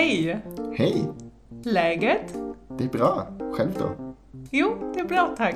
Hej! Hej! Läget? Det är bra. Själv då? Jo, det är bra tack.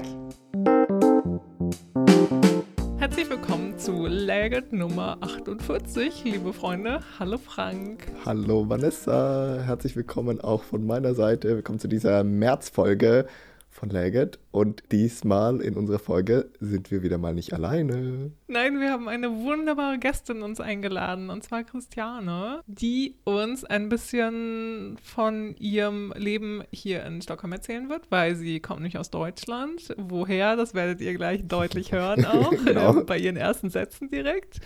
Herzlich willkommen zu Läget Nummer 48, liebe Freunde. Hallo Frank. Hallo Vanessa, herzlich willkommen auch von meiner Seite. Willkommen zu dieser Märzfolge von Läget. Und diesmal in unserer Folge sind wir wieder mal nicht alleine. Nein, wir haben eine wunderbare Gästin uns eingeladen, und zwar Christiane, die uns ein bisschen von ihrem Leben hier in Stockholm erzählen wird, weil sie kommt nicht aus Deutschland. Woher, das werdet ihr gleich deutlich hören auch, genau. äh, bei ihren ersten Sätzen direkt.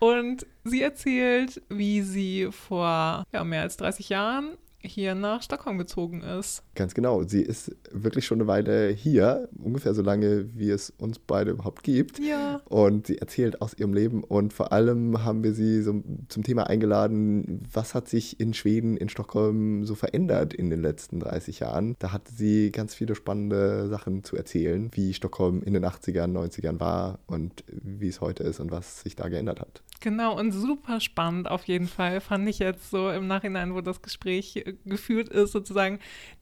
Und sie erzählt, wie sie vor ja, mehr als 30 Jahren hier nach Stockholm gezogen ist. Ganz genau. Sie ist wirklich schon eine Weile hier, ungefähr so lange, wie es uns beide überhaupt gibt. Ja. Und sie erzählt aus ihrem Leben und vor allem haben wir sie so zum Thema eingeladen, was hat sich in Schweden, in Stockholm so verändert in den letzten 30 Jahren. Da hatte sie ganz viele spannende Sachen zu erzählen, wie Stockholm in den 80ern, 90ern war und wie es heute ist und was sich da geändert hat. Genau, und super spannend auf jeden Fall, fand ich jetzt so im Nachhinein, wo das Gespräch geführt ist, sozusagen,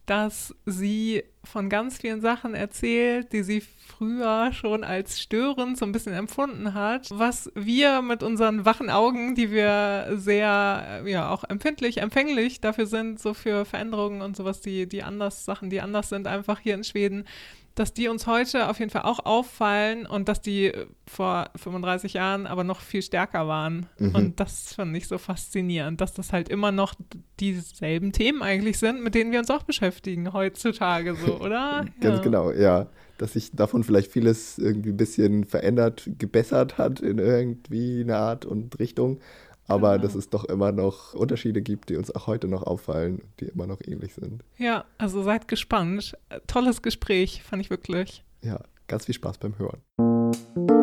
dass sie von ganz vielen Sachen erzählt, die sie früher schon als störend so ein bisschen empfunden hat, was wir mit unseren wachen Augen, die wir sehr, ja, auch empfindlich, empfänglich dafür sind, so für Veränderungen und sowas, die, die anders, Sachen, die anders sind, einfach hier in Schweden, dass die uns heute auf jeden Fall auch auffallen und dass die vor 35 Jahren aber noch viel stärker waren. Mhm. Und das finde ich so faszinierend, dass das halt immer noch dieselben Themen eigentlich sind, mit denen wir uns auch beschäftigen heutzutage so, oder? Ganz ja. genau, ja. Dass sich davon vielleicht vieles irgendwie ein bisschen verändert, gebessert hat in irgendwie eine Art und Richtung aber genau. dass es doch immer noch Unterschiede gibt, die uns auch heute noch auffallen, die immer noch ähnlich sind. Ja, also seid gespannt. Tolles Gespräch, fand ich wirklich. Ja, ganz viel Spaß beim Hören.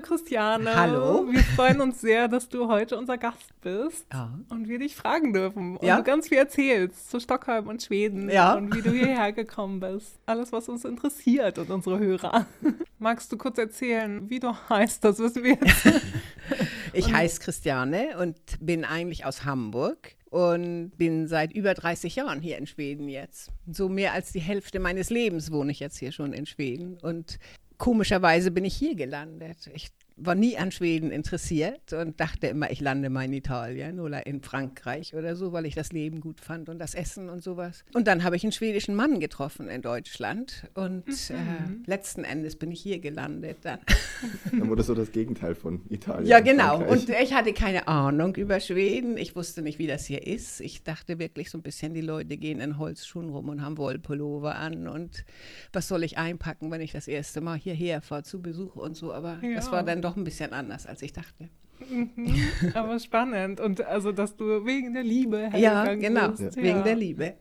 Hallo Christiane. Hallo. Wir freuen uns sehr, dass du heute unser Gast bist ja. und wir dich fragen dürfen und ja. du ganz viel erzählst zu Stockholm und Schweden ja. und wie du hierher gekommen bist. Alles, was uns interessiert und unsere Hörer. Magst du kurz erzählen, wie du heißt? Das wissen wir jetzt. ich heiße Christiane und bin eigentlich aus Hamburg und bin seit über 30 Jahren hier in Schweden jetzt. So mehr als die Hälfte meines Lebens wohne ich jetzt hier schon in Schweden und komischerweise bin ich hier gelandet. Ich war nie an Schweden interessiert und dachte immer, ich lande mal in Italien oder in Frankreich oder so, weil ich das Leben gut fand und das Essen und sowas. Und dann habe ich einen schwedischen Mann getroffen in Deutschland und mhm. äh, letzten Endes bin ich hier gelandet dann. Dann wurde so das Gegenteil von Italien. Ja, genau. Und ich hatte keine Ahnung über Schweden. Ich wusste nicht, wie das hier ist. Ich dachte wirklich so ein bisschen, die Leute gehen in Holzschuhen rum und haben Wollpullover an und was soll ich einpacken, wenn ich das erste Mal hierher fahre zu Besuch und so. Aber ja. das war dann doch doch ein bisschen anders, als ich dachte. Mhm, aber spannend. Und also, dass du wegen der Liebe Ja, genau, bist. Ja. wegen der Liebe.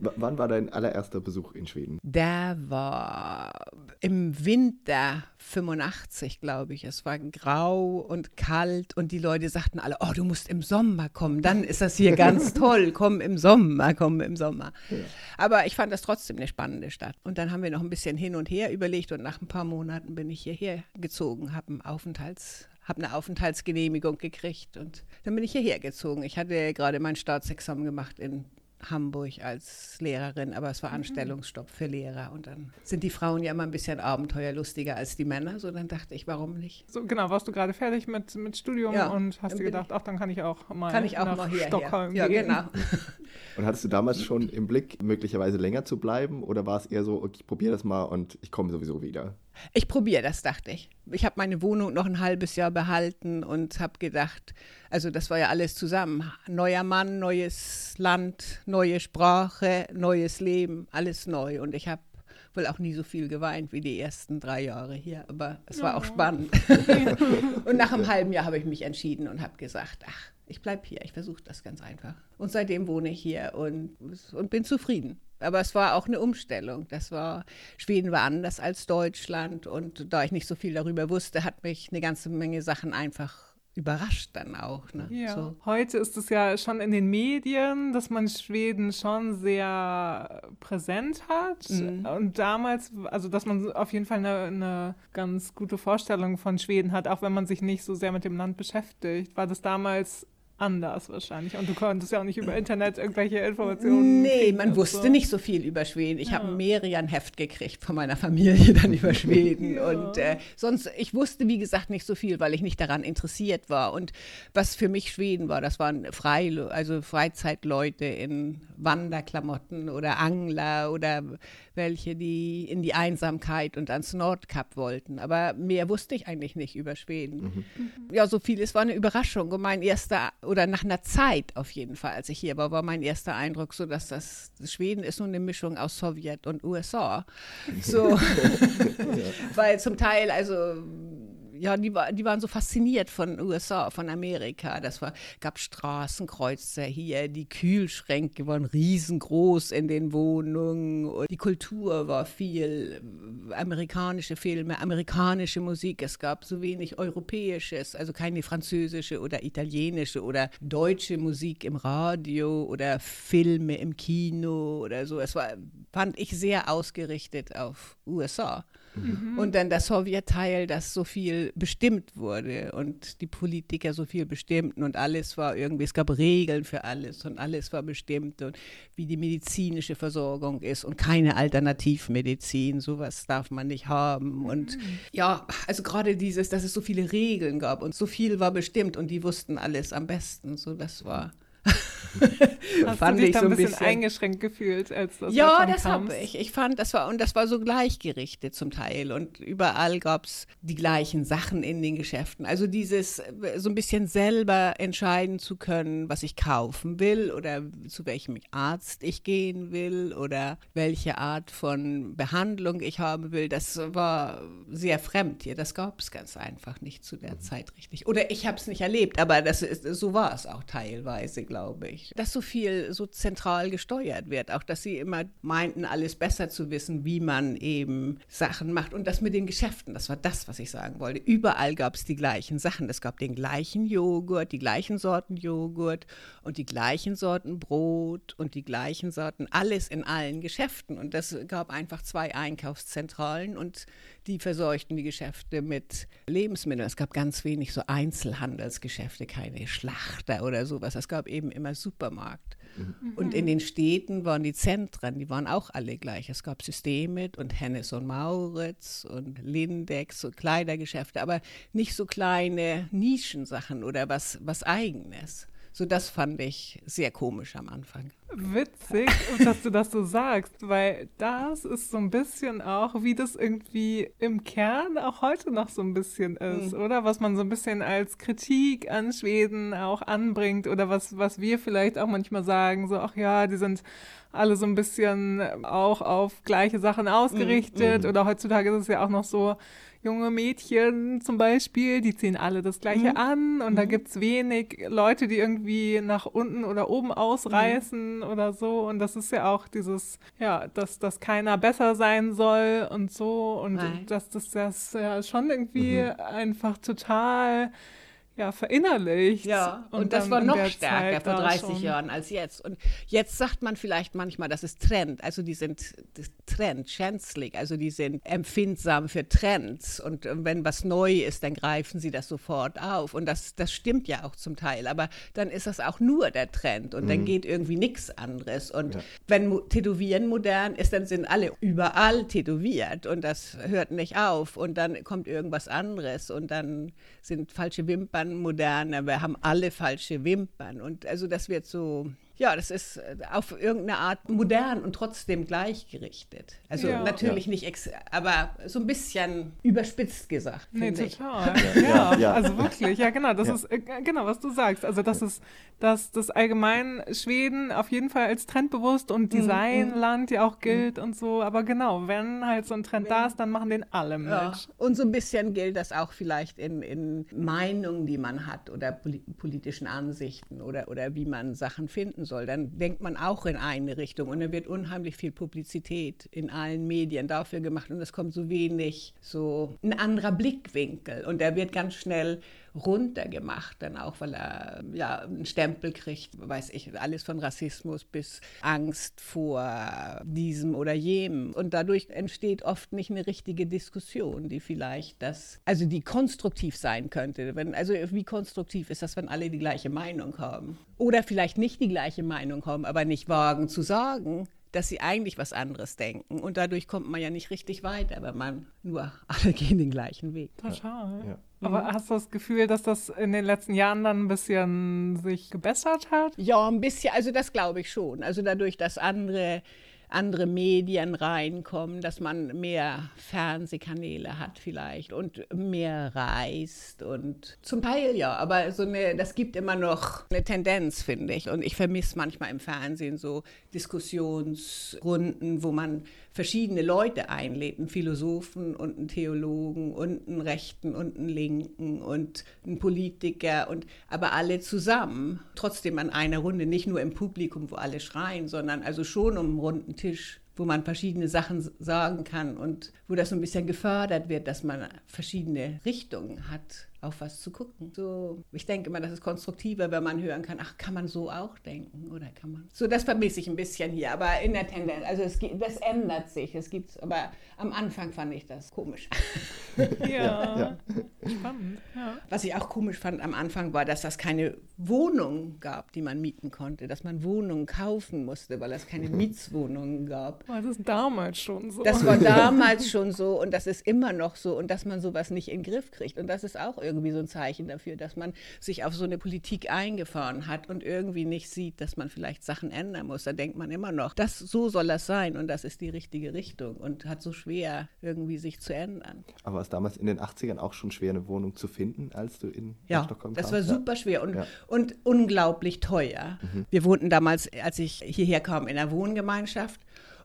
W wann war dein allererster Besuch in Schweden? Der war im Winter 85, glaube ich. Es war grau und kalt und die Leute sagten alle, oh, du musst im Sommer kommen, dann ist das hier ganz toll. Komm im Sommer, komm im Sommer. Ja. Aber ich fand das trotzdem eine spannende Stadt. Und dann haben wir noch ein bisschen hin und her überlegt und nach ein paar Monaten bin ich hierher gezogen, habe einen Aufenthalts habe eine Aufenthaltsgenehmigung gekriegt und dann bin ich hierher gezogen. Ich hatte gerade mein Staatsexamen gemacht in Hamburg als Lehrerin, aber es war mhm. Anstellungsstopp für Lehrer. Und dann sind die Frauen ja immer ein bisschen abenteuerlustiger als die Männer. So dann dachte ich, warum nicht? So genau, warst du gerade fertig mit, mit Studium ja, und hast dir gedacht, ach, dann kann ich auch mal kann ich auch nach mal hierher. Stockholm ja, gehen. genau. Und hattest du damals schon im Blick, möglicherweise länger zu bleiben? Oder war es eher so, okay, ich probiere das mal und ich komme sowieso wieder? Ich probiere das, dachte ich. Ich habe meine Wohnung noch ein halbes Jahr behalten und habe gedacht, also das war ja alles zusammen. Neuer Mann, neues Land, neue Sprache, neues Leben, alles neu. Und ich habe wohl auch nie so viel geweint wie die ersten drei Jahre hier, aber es war auch spannend. und nach einem halben Jahr habe ich mich entschieden und habe gesagt, ach, ich bleibe hier, ich versuche das ganz einfach. Und seitdem wohne ich hier und, und bin zufrieden. Aber es war auch eine Umstellung. Das war, Schweden war anders als Deutschland und da ich nicht so viel darüber wusste, hat mich eine ganze Menge Sachen einfach überrascht dann auch. Ne? Ja. So. Heute ist es ja schon in den Medien, dass man Schweden schon sehr präsent hat. Mhm. Und damals, also dass man auf jeden Fall eine, eine, ganz gute Vorstellung von Schweden hat, auch wenn man sich nicht so sehr mit dem Land beschäftigt. War das damals anders wahrscheinlich. Und du konntest ja auch nicht über Internet irgendwelche Informationen. Nee, man wusste so. nicht so viel über Schweden. Ich ja. habe ein Heft gekriegt von meiner Familie dann über Schweden. ja. Und äh, sonst, ich wusste, wie gesagt, nicht so viel, weil ich nicht daran interessiert war. Und was für mich Schweden war, das waren Frei, also Freizeitleute in Wanderklamotten oder Angler oder welche, die in die Einsamkeit und ans Nordkap wollten. Aber mehr wusste ich eigentlich nicht über Schweden. Mhm. Ja, so viel, es war eine Überraschung. Und mein erster, oder nach einer Zeit auf jeden Fall, als ich hier war, war mein erster Eindruck so, dass das, Schweden ist nur eine Mischung aus Sowjet und USA. So, weil zum Teil, also ja, die, die waren so fasziniert von USA, von Amerika. Das war, gab Straßenkreuzer hier, die Kühlschränke waren riesengroß in den Wohnungen und die Kultur war viel amerikanische Filme, amerikanische Musik. Es gab so wenig europäisches, also keine französische oder italienische oder deutsche Musik im Radio oder Filme im Kino oder so. Es war, fand ich, sehr ausgerichtet auf USA. Mhm. Und dann das Sowjetteil, das so viel bestimmt wurde und die Politiker so viel bestimmten und alles war irgendwie, es gab Regeln für alles und alles war bestimmt und wie die medizinische Versorgung ist und keine Alternativmedizin, sowas darf man nicht haben. Und mhm. ja, also gerade dieses, dass es so viele Regeln gab und so viel war bestimmt und die wussten alles am besten. So, das war. Hast fand du dich ich da so ein bisschen, bisschen, eingeschränkt gefühlt, als das Ja, das habe ich. Ich fand, das war und das war so gleichgerichtet zum Teil und überall gab es die gleichen Sachen in den Geschäften. Also dieses so ein bisschen selber entscheiden zu können, was ich kaufen will oder zu welchem Arzt ich gehen will oder welche Art von Behandlung ich haben will, das war sehr fremd hier. Das gab es ganz einfach nicht zu der Zeit richtig. Oder ich habe es nicht erlebt, aber das ist, so war es auch teilweise, glaube ich dass so viel so zentral gesteuert wird. Auch, dass sie immer meinten, alles besser zu wissen, wie man eben Sachen macht. Und das mit den Geschäften, das war das, was ich sagen wollte. Überall gab es die gleichen Sachen. Es gab den gleichen Joghurt, die gleichen Sorten Joghurt und die gleichen Sorten Brot und die gleichen Sorten, alles in allen Geschäften. Und das gab einfach zwei Einkaufszentralen und die verseuchten die Geschäfte mit Lebensmitteln. Es gab ganz wenig so Einzelhandelsgeschäfte, keine Schlachter oder sowas. Es gab eben immer Supermarkt. Mhm. Und in den Städten waren die Zentren, die waren auch alle gleich. Es gab Systemit und Hennes und Mauritz und Lindex und Kleidergeschäfte, aber nicht so kleine Nischensachen oder was, was Eigenes. So, das fand ich sehr komisch am Anfang. Witzig, dass du das so sagst, weil das ist so ein bisschen auch, wie das irgendwie im Kern auch heute noch so ein bisschen ist, mhm. oder? Was man so ein bisschen als Kritik an Schweden auch anbringt oder was, was wir vielleicht auch manchmal sagen, so, ach ja, die sind alle so ein bisschen auch auf gleiche Sachen ausgerichtet mhm. oder heutzutage ist es ja auch noch so, junge Mädchen zum Beispiel, die ziehen alle das Gleiche mhm. an und mhm. da gibt es wenig Leute, die irgendwie nach unten oder oben ausreißen mhm. oder so. Und das ist ja auch dieses, ja, dass, dass keiner besser sein soll und so. Und Nein. dass das, das ja schon irgendwie mhm. einfach total ja, verinnerlicht. Ja, und, und das war noch stärker vor 30 schon. Jahren als jetzt. Und jetzt sagt man vielleicht manchmal, das ist Trend. Also die sind Trend, schänzlig, also die sind empfindsam für Trends. Und wenn was neu ist, dann greifen sie das sofort auf. Und das, das stimmt ja auch zum Teil. Aber dann ist das auch nur der Trend und mhm. dann geht irgendwie nichts anderes. Und ja. wenn Tätowieren modern ist, dann sind alle überall tätowiert und das hört nicht auf. Und dann kommt irgendwas anderes und dann sind falsche Wimpern modern, wir haben alle falsche Wimpern. Und also das wird so ja, das ist äh, auf irgendeine Art modern und trotzdem gleichgerichtet. Also ja. natürlich ja. nicht, aber so ein bisschen überspitzt gesagt. Nee, total. Ja. ja. ja, also wirklich, ja genau, das ist äh, genau, was du sagst. Also das ist, dass das allgemein Schweden auf jeden Fall als trendbewusst und mhm, Designland mhm. ja auch gilt mhm. und so. Aber genau, wenn halt so ein Trend da ist, dann machen den alle mit. Und so ein bisschen gilt das auch vielleicht in, in Meinungen, die man hat oder politischen Ansichten oder, oder wie man Sachen finden soll, dann denkt man auch in eine Richtung und dann wird unheimlich viel Publizität in allen Medien dafür gemacht und es kommt so wenig so ein anderer Blickwinkel und der wird ganz schnell runtergemacht, dann auch, weil er ja einen Stempel kriegt, weiß ich, alles von Rassismus bis Angst vor diesem oder jenem. Und dadurch entsteht oft nicht eine richtige Diskussion, die vielleicht das, also die konstruktiv sein könnte. Wenn, also wie konstruktiv ist das, wenn alle die gleiche Meinung haben? Oder vielleicht nicht die gleiche Meinung haben, aber nicht wagen zu sagen, dass sie eigentlich was anderes denken. Und dadurch kommt man ja nicht richtig weiter, wenn man nur alle gehen den gleichen Weg. Total. Ja. Aber mhm. hast du das Gefühl, dass das in den letzten Jahren dann ein bisschen sich gebessert hat? Ja, ein bisschen. Also das glaube ich schon. Also dadurch, dass andere andere Medien reinkommen, dass man mehr Fernsehkanäle hat vielleicht und mehr reist und zum Teil ja, aber so eine, das gibt immer noch eine Tendenz, finde ich. Und ich vermisse manchmal im Fernsehen so Diskussionsrunden, wo man verschiedene Leute einlädt, einen Philosophen und einen Theologen und einen Rechten und einen Linken und einen Politiker und aber alle zusammen, trotzdem an einer Runde, nicht nur im Publikum, wo alle schreien, sondern also schon um einen runden Tisch wo man verschiedene Sachen sagen kann und wo das so ein bisschen gefördert wird, dass man verschiedene Richtungen hat auf was zu gucken. So, ich denke immer, das ist konstruktiver, wenn man hören kann, ach, kann man so auch denken oder kann man. So, das vermisse ich ein bisschen hier, aber in der Tendenz, also es, das ändert sich. Es gibt, aber am Anfang fand ich das komisch. ja, ja, spannend. Ja. Was ich auch komisch fand am Anfang war, dass das keine Wohnung gab, die man mieten konnte, dass man Wohnungen kaufen musste, weil es keine Mietswohnungen gab. War das damals schon so? Das war damals schon so und das ist immer noch so und dass man sowas nicht in den Griff kriegt und das ist auch irgendwie irgendwie so ein Zeichen dafür, dass man sich auf so eine Politik eingefahren hat und irgendwie nicht sieht, dass man vielleicht Sachen ändern muss. Da denkt man immer noch, das so soll das sein und das ist die richtige Richtung und hat so schwer irgendwie sich zu ändern. Aber war es damals in den 80ern auch schon schwer, eine Wohnung zu finden, als du in, ja, Stockholm kamst? Ja, das war super schwer und, ja. und unglaublich teuer. Mhm. Wir wohnten damals, als ich hierher kam, in einer Wohngemeinschaft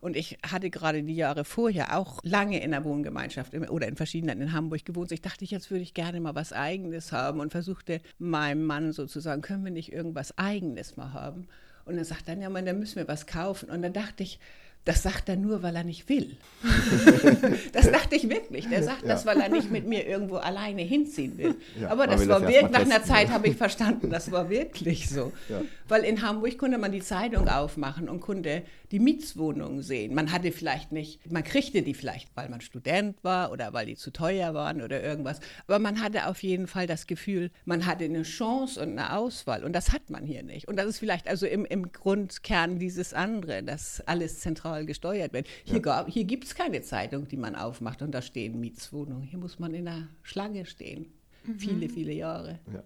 und ich hatte gerade die Jahre vorher auch lange in einer Wohngemeinschaft oder in verschiedenen in Hamburg gewohnt. Ich dachte, jetzt würde ich gerne mal was Eigenes haben und versuchte meinem Mann sozusagen, können wir nicht irgendwas Eigenes mal haben? Und er sagt dann, ja, man, dann müssen wir was kaufen. Und dann dachte ich, das sagt er nur, weil er nicht will. das dachte ich wirklich. Der sagt ja. das, weil er nicht mit mir irgendwo alleine hinziehen will. Ja, Aber das war wirklich, nach einer Zeit habe ich verstanden, das war wirklich so. Ja. Weil in Hamburg konnte man die Zeitung aufmachen und konnte die Mietswohnungen sehen. Man hatte vielleicht nicht, man kriegte die vielleicht, weil man Student war oder weil die zu teuer waren oder irgendwas. Aber man hatte auf jeden Fall das Gefühl, man hatte eine Chance und eine Auswahl. Und das hat man hier nicht. Und das ist vielleicht also im, im Grundkern dieses andere, dass alles zentral gesteuert wird. Hier, ja. hier gibt es keine Zeitung, die man aufmacht und da stehen Mietswohnungen. Hier muss man in der Schlange stehen. Mhm. Viele, viele Jahre. Ja.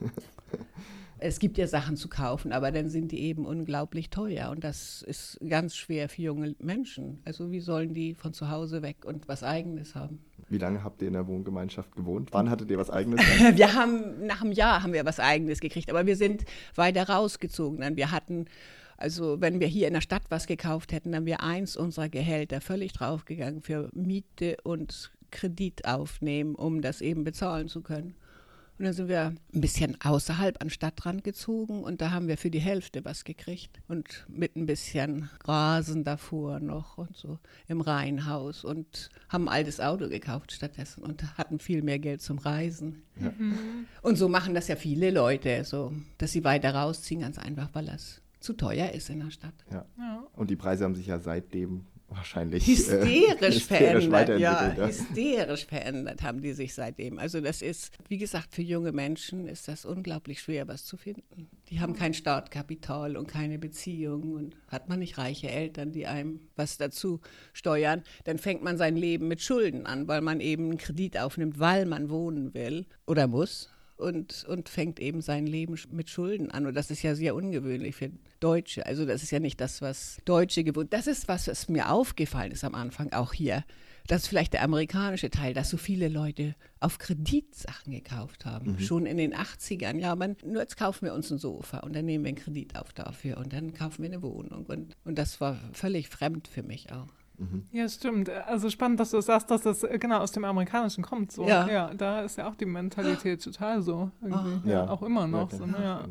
es gibt ja Sachen zu kaufen, aber dann sind die eben unglaublich teuer und das ist ganz schwer für junge Menschen. Also wie sollen die von zu Hause weg und was Eigenes haben? Wie lange habt ihr in der Wohngemeinschaft gewohnt? Wann hattet ihr was Eigenes? wir haben nach einem Jahr haben wir was Eigenes gekriegt, aber wir sind weiter rausgezogen. Wir hatten also wenn wir hier in der Stadt was gekauft hätten, dann wäre eins unserer Gehälter völlig draufgegangen für Miete und Kredit aufnehmen, um das eben bezahlen zu können. Und dann sind wir ein bisschen außerhalb an Stadtrand gezogen und da haben wir für die Hälfte was gekriegt. Und mit ein bisschen Rasen davor noch und so im Reihenhaus und haben ein altes Auto gekauft stattdessen und hatten viel mehr Geld zum Reisen. Ja. Mhm. Und so machen das ja viele Leute, so, dass sie weiter rausziehen, ganz einfach, weil das zu teuer ist in der Stadt. Ja. ja. Und die Preise haben sich ja seitdem wahrscheinlich hysterisch, äh, hysterisch verändert. Ja, ja, hysterisch verändert haben die sich seitdem. Also das ist, wie gesagt, für junge Menschen ist das unglaublich schwer, was zu finden. Die haben kein Startkapital und keine Beziehung und hat man nicht reiche Eltern, die einem was dazu steuern, dann fängt man sein Leben mit Schulden an, weil man eben einen Kredit aufnimmt, weil man wohnen will oder muss und, und fängt eben sein Leben mit Schulden an. Und das ist ja sehr ungewöhnlich für Deutsche. Also das ist ja nicht das, was Deutsche gewohnt. Das ist was, was mir aufgefallen ist am Anfang, auch hier. Das ist vielleicht der amerikanische Teil, dass so viele Leute auf Kredit Sachen gekauft haben. Mhm. Schon in den 80ern. Ja, man, nur jetzt kaufen wir uns ein Sofa und dann nehmen wir einen Kredit auf dafür und dann kaufen wir eine Wohnung. Und, und das war völlig fremd für mich auch. Mhm. Ja, stimmt. Also spannend, dass du sagst, dass das äh, genau aus dem Amerikanischen kommt. So. Ja. ja da ist ja auch die Mentalität total so. Irgendwie. Ja. Auch immer noch. So, ne? ja.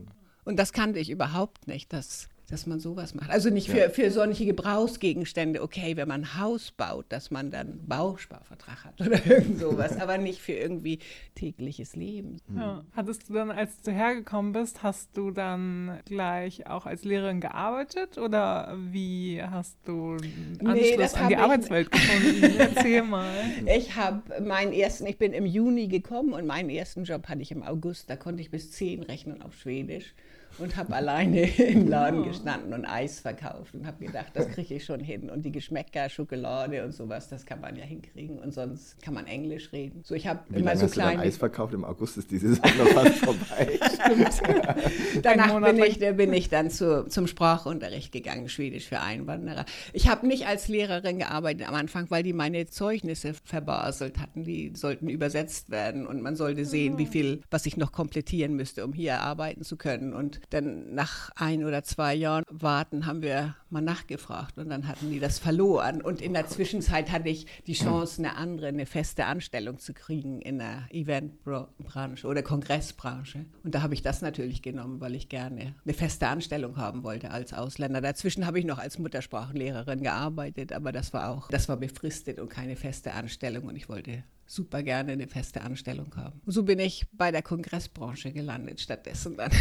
Und das kannte ich überhaupt nicht, dass dass man sowas macht. Also nicht für, ja. für solche Gebrauchsgegenstände, okay, wenn man ein Haus baut, dass man dann einen Bausparvertrag hat oder irgend sowas, aber nicht für irgendwie tägliches Leben. Mhm. Ja. Hattest du dann, als du hergekommen bist, hast du dann gleich auch als Lehrerin gearbeitet oder wie hast du einen Anschluss nee, an die Arbeitswelt gefunden? Erzähl mal. Ich habe meinen ersten, ich bin im Juni gekommen und meinen ersten Job hatte ich im August, da konnte ich bis zehn rechnen auf Schwedisch und habe alleine im Laden oh. gestanden und Eis verkauft und habe gedacht, das kriege ich schon hin. Und die Geschmäcker, Schokolade und sowas, das kann man ja hinkriegen. Und sonst kann man Englisch reden. So, ich habe immer so kleine. Eis verkauft im August ist die Saison noch fast vorbei. Danach bin ich, bin ich dann zu, zum Sprachunterricht gegangen, Schwedisch für Einwanderer. Ich habe nicht als Lehrerin gearbeitet am Anfang, weil die meine Zeugnisse verbaselt hatten. Die sollten übersetzt werden und man sollte sehen, wie viel, was ich noch komplettieren müsste, um hier arbeiten zu können. Und dann nach ein oder zwei Jahren warten haben wir mal nachgefragt und dann hatten die das verloren. Und in der Zwischenzeit hatte ich die Chance, eine andere, eine feste Anstellung zu kriegen in der Eventbranche oder Kongressbranche. Und da habe ich das natürlich genommen, weil ich gerne eine feste Anstellung haben wollte als Ausländer. Dazwischen habe ich noch als Muttersprachenlehrerin gearbeitet, aber das war auch, das war befristet und keine feste Anstellung und ich wollte super gerne eine feste Anstellung haben. So bin ich bei der Kongressbranche gelandet stattdessen dann.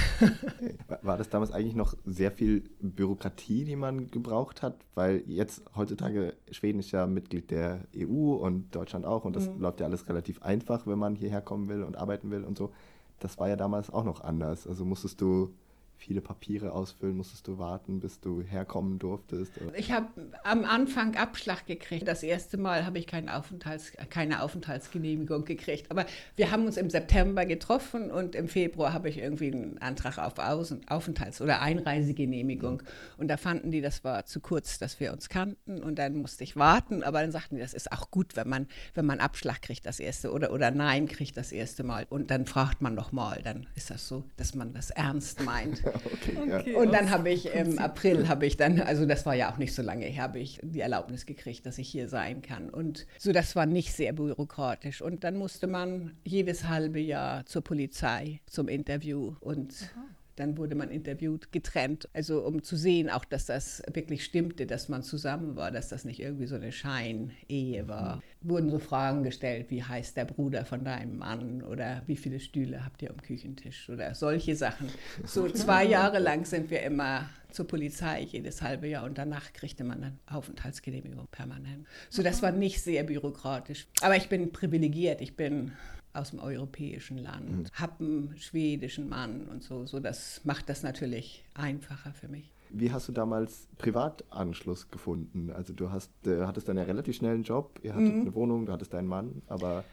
War das damals eigentlich noch sehr viel Bürokratie, die man gebraucht hat? Weil jetzt heutzutage Schweden ist ja Mitglied der EU und Deutschland auch und das mhm. läuft ja alles relativ einfach, wenn man hierher kommen will und arbeiten will und so. Das war ja damals auch noch anders. Also musstest du viele Papiere ausfüllen, musstest du warten, bis du herkommen durftest? Ich habe am Anfang Abschlag gekriegt. Das erste Mal habe ich keine, Aufenthalts-, keine Aufenthaltsgenehmigung gekriegt. Aber wir haben uns im September getroffen und im Februar habe ich irgendwie einen Antrag auf Aufenthalts- oder Einreisegenehmigung. Und da fanden die, das war zu kurz, dass wir uns kannten. Und dann musste ich warten. Aber dann sagten die, das ist auch gut, wenn man, wenn man Abschlag kriegt das erste oder, oder Nein kriegt das erste Mal. Und dann fragt man nochmal. Dann ist das so, dass man das ernst meint. okay, okay, und dann habe ich im April, habe ich dann, also das war ja auch nicht so lange her, habe ich die Erlaubnis gekriegt, dass ich hier sein kann. Und so, das war nicht sehr bürokratisch. Und dann musste man jedes halbe Jahr zur Polizei zum Interview und Aha. Dann wurde man interviewt, getrennt, also um zu sehen auch, dass das wirklich stimmte, dass man zusammen war, dass das nicht irgendwie so eine Scheinehe war. Mhm. Wurden so Fragen gestellt, wie heißt der Bruder von deinem Mann oder wie viele Stühle habt ihr am Küchentisch oder solche Sachen. So zwei Jahre lang sind wir immer zur Polizei jedes halbe Jahr und danach kriegte man dann Aufenthaltsgenehmigung permanent. So, das war nicht sehr bürokratisch. Aber ich bin privilegiert. Ich bin aus dem europäischen Land, mhm. habe einen schwedischen Mann und so, so das macht das natürlich einfacher für mich. Wie hast du damals Privatanschluss gefunden? Also du hast, äh, hattest dann ja relativ schnell einen Job, ihr hattet mhm. eine Wohnung, du hattest deinen Mann, aber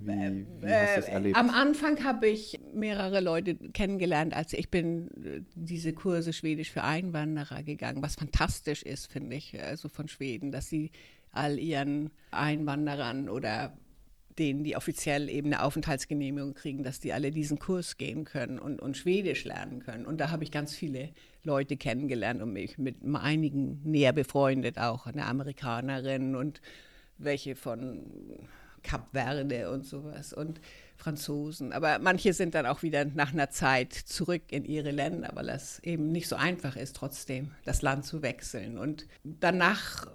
wie, wie hast du es äh, erlebt? Am Anfang habe ich mehrere Leute kennengelernt. Also ich bin äh, diese Kurse Schwedisch für Einwanderer gegangen, was fantastisch ist, finde ich, also von Schweden, dass sie all ihren Einwanderern oder denen, die offiziell eben eine Aufenthaltsgenehmigung kriegen, dass die alle diesen Kurs gehen können und, und Schwedisch lernen können. Und da habe ich ganz viele Leute kennengelernt und mich mit einigen näher befreundet, auch eine Amerikanerin und welche von Kap Verde und sowas und Franzosen. Aber manche sind dann auch wieder nach einer Zeit zurück in ihre Länder, weil es eben nicht so einfach ist, trotzdem das Land zu wechseln. Und danach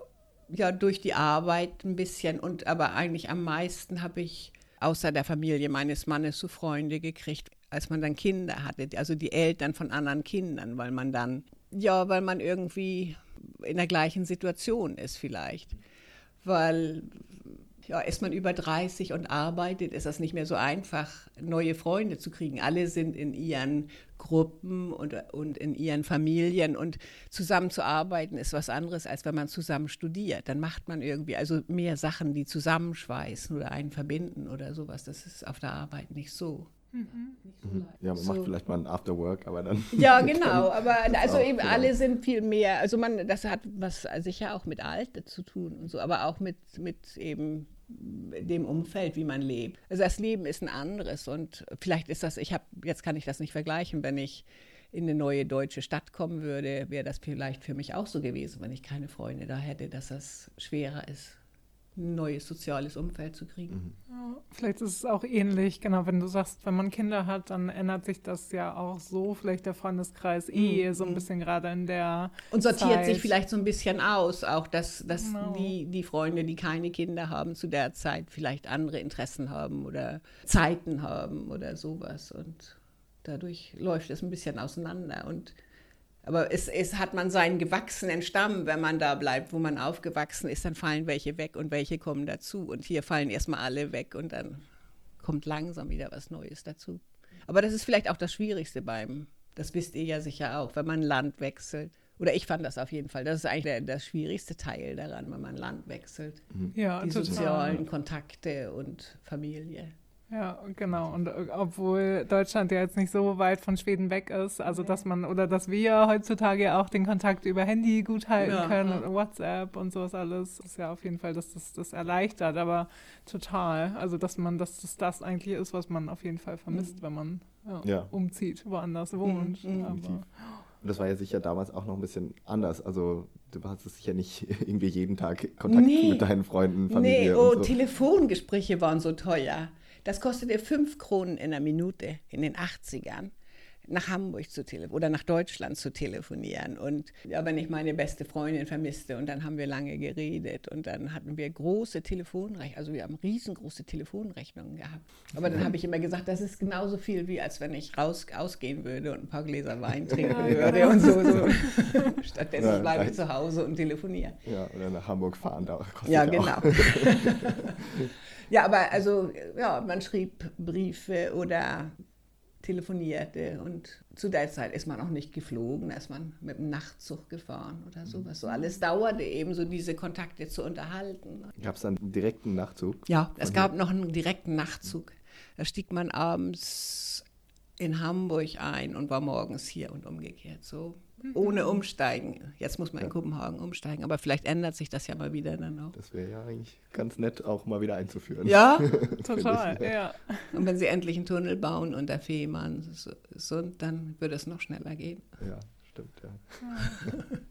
ja durch die Arbeit ein bisschen und aber eigentlich am meisten habe ich außer der Familie meines Mannes so Freunde gekriegt, als man dann Kinder hatte, also die Eltern von anderen Kindern, weil man dann ja, weil man irgendwie in der gleichen Situation ist vielleicht, weil ja, ist man über 30 und arbeitet, ist das nicht mehr so einfach, neue Freunde zu kriegen. Alle sind in ihren Gruppen und, und in ihren Familien und zusammen zu arbeiten ist was anderes, als wenn man zusammen studiert. Dann macht man irgendwie also mehr Sachen, die zusammenschweißen oder einen verbinden oder sowas. Das ist auf der Arbeit nicht so. Mhm. mhm. Ja, man so. macht vielleicht mal ein Afterwork, aber dann. Ja, genau, aber also eben genau. alle sind viel mehr, also man, das hat was sicher auch mit Alter zu tun und so, aber auch mit, mit eben dem Umfeld, wie man lebt. Also das Leben ist ein anderes und vielleicht ist das, ich habe, jetzt kann ich das nicht vergleichen, wenn ich in eine neue deutsche Stadt kommen würde, wäre das vielleicht für mich auch so gewesen, wenn ich keine Freunde da hätte, dass das schwerer ist, ein neues soziales Umfeld zu kriegen. Mhm. vielleicht ist es auch ähnlich, genau, wenn du sagst, wenn man Kinder hat, dann ändert sich das ja auch so, vielleicht der Freundeskreis eh Mhm. so ein bisschen gerade in der Und sortiert Zeit. sich vielleicht so ein bisschen aus, auch dass, dass Genau. die, die Freunde, die keine Kinder haben, zu der Zeit vielleicht andere Interessen haben oder Zeiten haben oder sowas. Und dadurch läuft es ein bisschen auseinander. Und, aber es, es hat man seinen gewachsenen Stamm, wenn man da bleibt, wo man aufgewachsen ist, dann fallen welche weg und welche kommen dazu. Und hier fallen erstmal alle weg und dann kommt langsam wieder was Neues dazu. Aber das ist vielleicht auch das Schwierigste beim, das wisst ihr ja sicher auch, wenn man Land wechselt. Oder ich fand das auf jeden Fall. Das ist eigentlich der, der schwierigste Teil daran, wenn man Land wechselt. ja, Die total. sozialen Kontakte und Familie. Ja, genau. Und äh, obwohl Deutschland ja jetzt nicht so weit von Schweden weg ist, also dass man oder dass wir heutzutage ja auch den Kontakt über Handy gut halten Ja, können ja. WhatsApp und sowas alles, ist ja auf jeden Fall, dass das das erleichtert, aber total. Also dass man, dass das das eigentlich ist, was man auf jeden Fall vermisst, wenn man ja, Ja. umzieht, woanders wohnt. mhm, aber, Und das war ja sicher damals auch noch ein bisschen anders. Also du hattest sicher nicht irgendwie jeden Tag Kontakt Nee. mit deinen Freunden, Familie Nee, oh, und so. Telefongespräche waren so teuer. Das kostete fünf Kronen in der Minute in den 80ern. Nach Hamburg zu telefonieren oder nach Deutschland zu telefonieren. Und ja, wenn ich meine beste Freundin vermisste und dann haben wir lange geredet und dann hatten wir große Telefonrechnungen, also wir haben riesengroße Telefonrechnungen gehabt. Aber dann habe ich immer gesagt, das ist genauso viel, wie als wenn ich raus ausgehen würde und ein paar Gläser Wein trinken Ja, würde genau. und so. so. Stattdessen Ja, bleibe ich zu Hause und telefoniere. Ja, oder nach Hamburg fahren, da kostet Ja, ja auch. genau. ja, aber also, ja, man schrieb Briefe oder telefonierte und zu der Zeit ist man auch nicht geflogen, da ist man mit dem Nachtzug gefahren oder sowas. So alles dauerte eben, so diese Kontakte zu unterhalten. Gab es dann einen direkten Nachtzug? Ja, es Mhm. gab noch einen direkten Nachtzug. Da stieg man abends in Hamburg ein und war morgens hier und umgekehrt. So ohne Umsteigen. Jetzt muss man in Ja. Kopenhagen umsteigen, aber vielleicht ändert sich das ja mal wieder dann auch. Das wäre ja eigentlich ganz nett, auch mal wieder einzuführen. Ja, Total, ich, ja. und wenn sie endlich einen Tunnel bauen unter Fehmarn, so, so, dann würde es noch schneller gehen. Ja, stimmt, ja.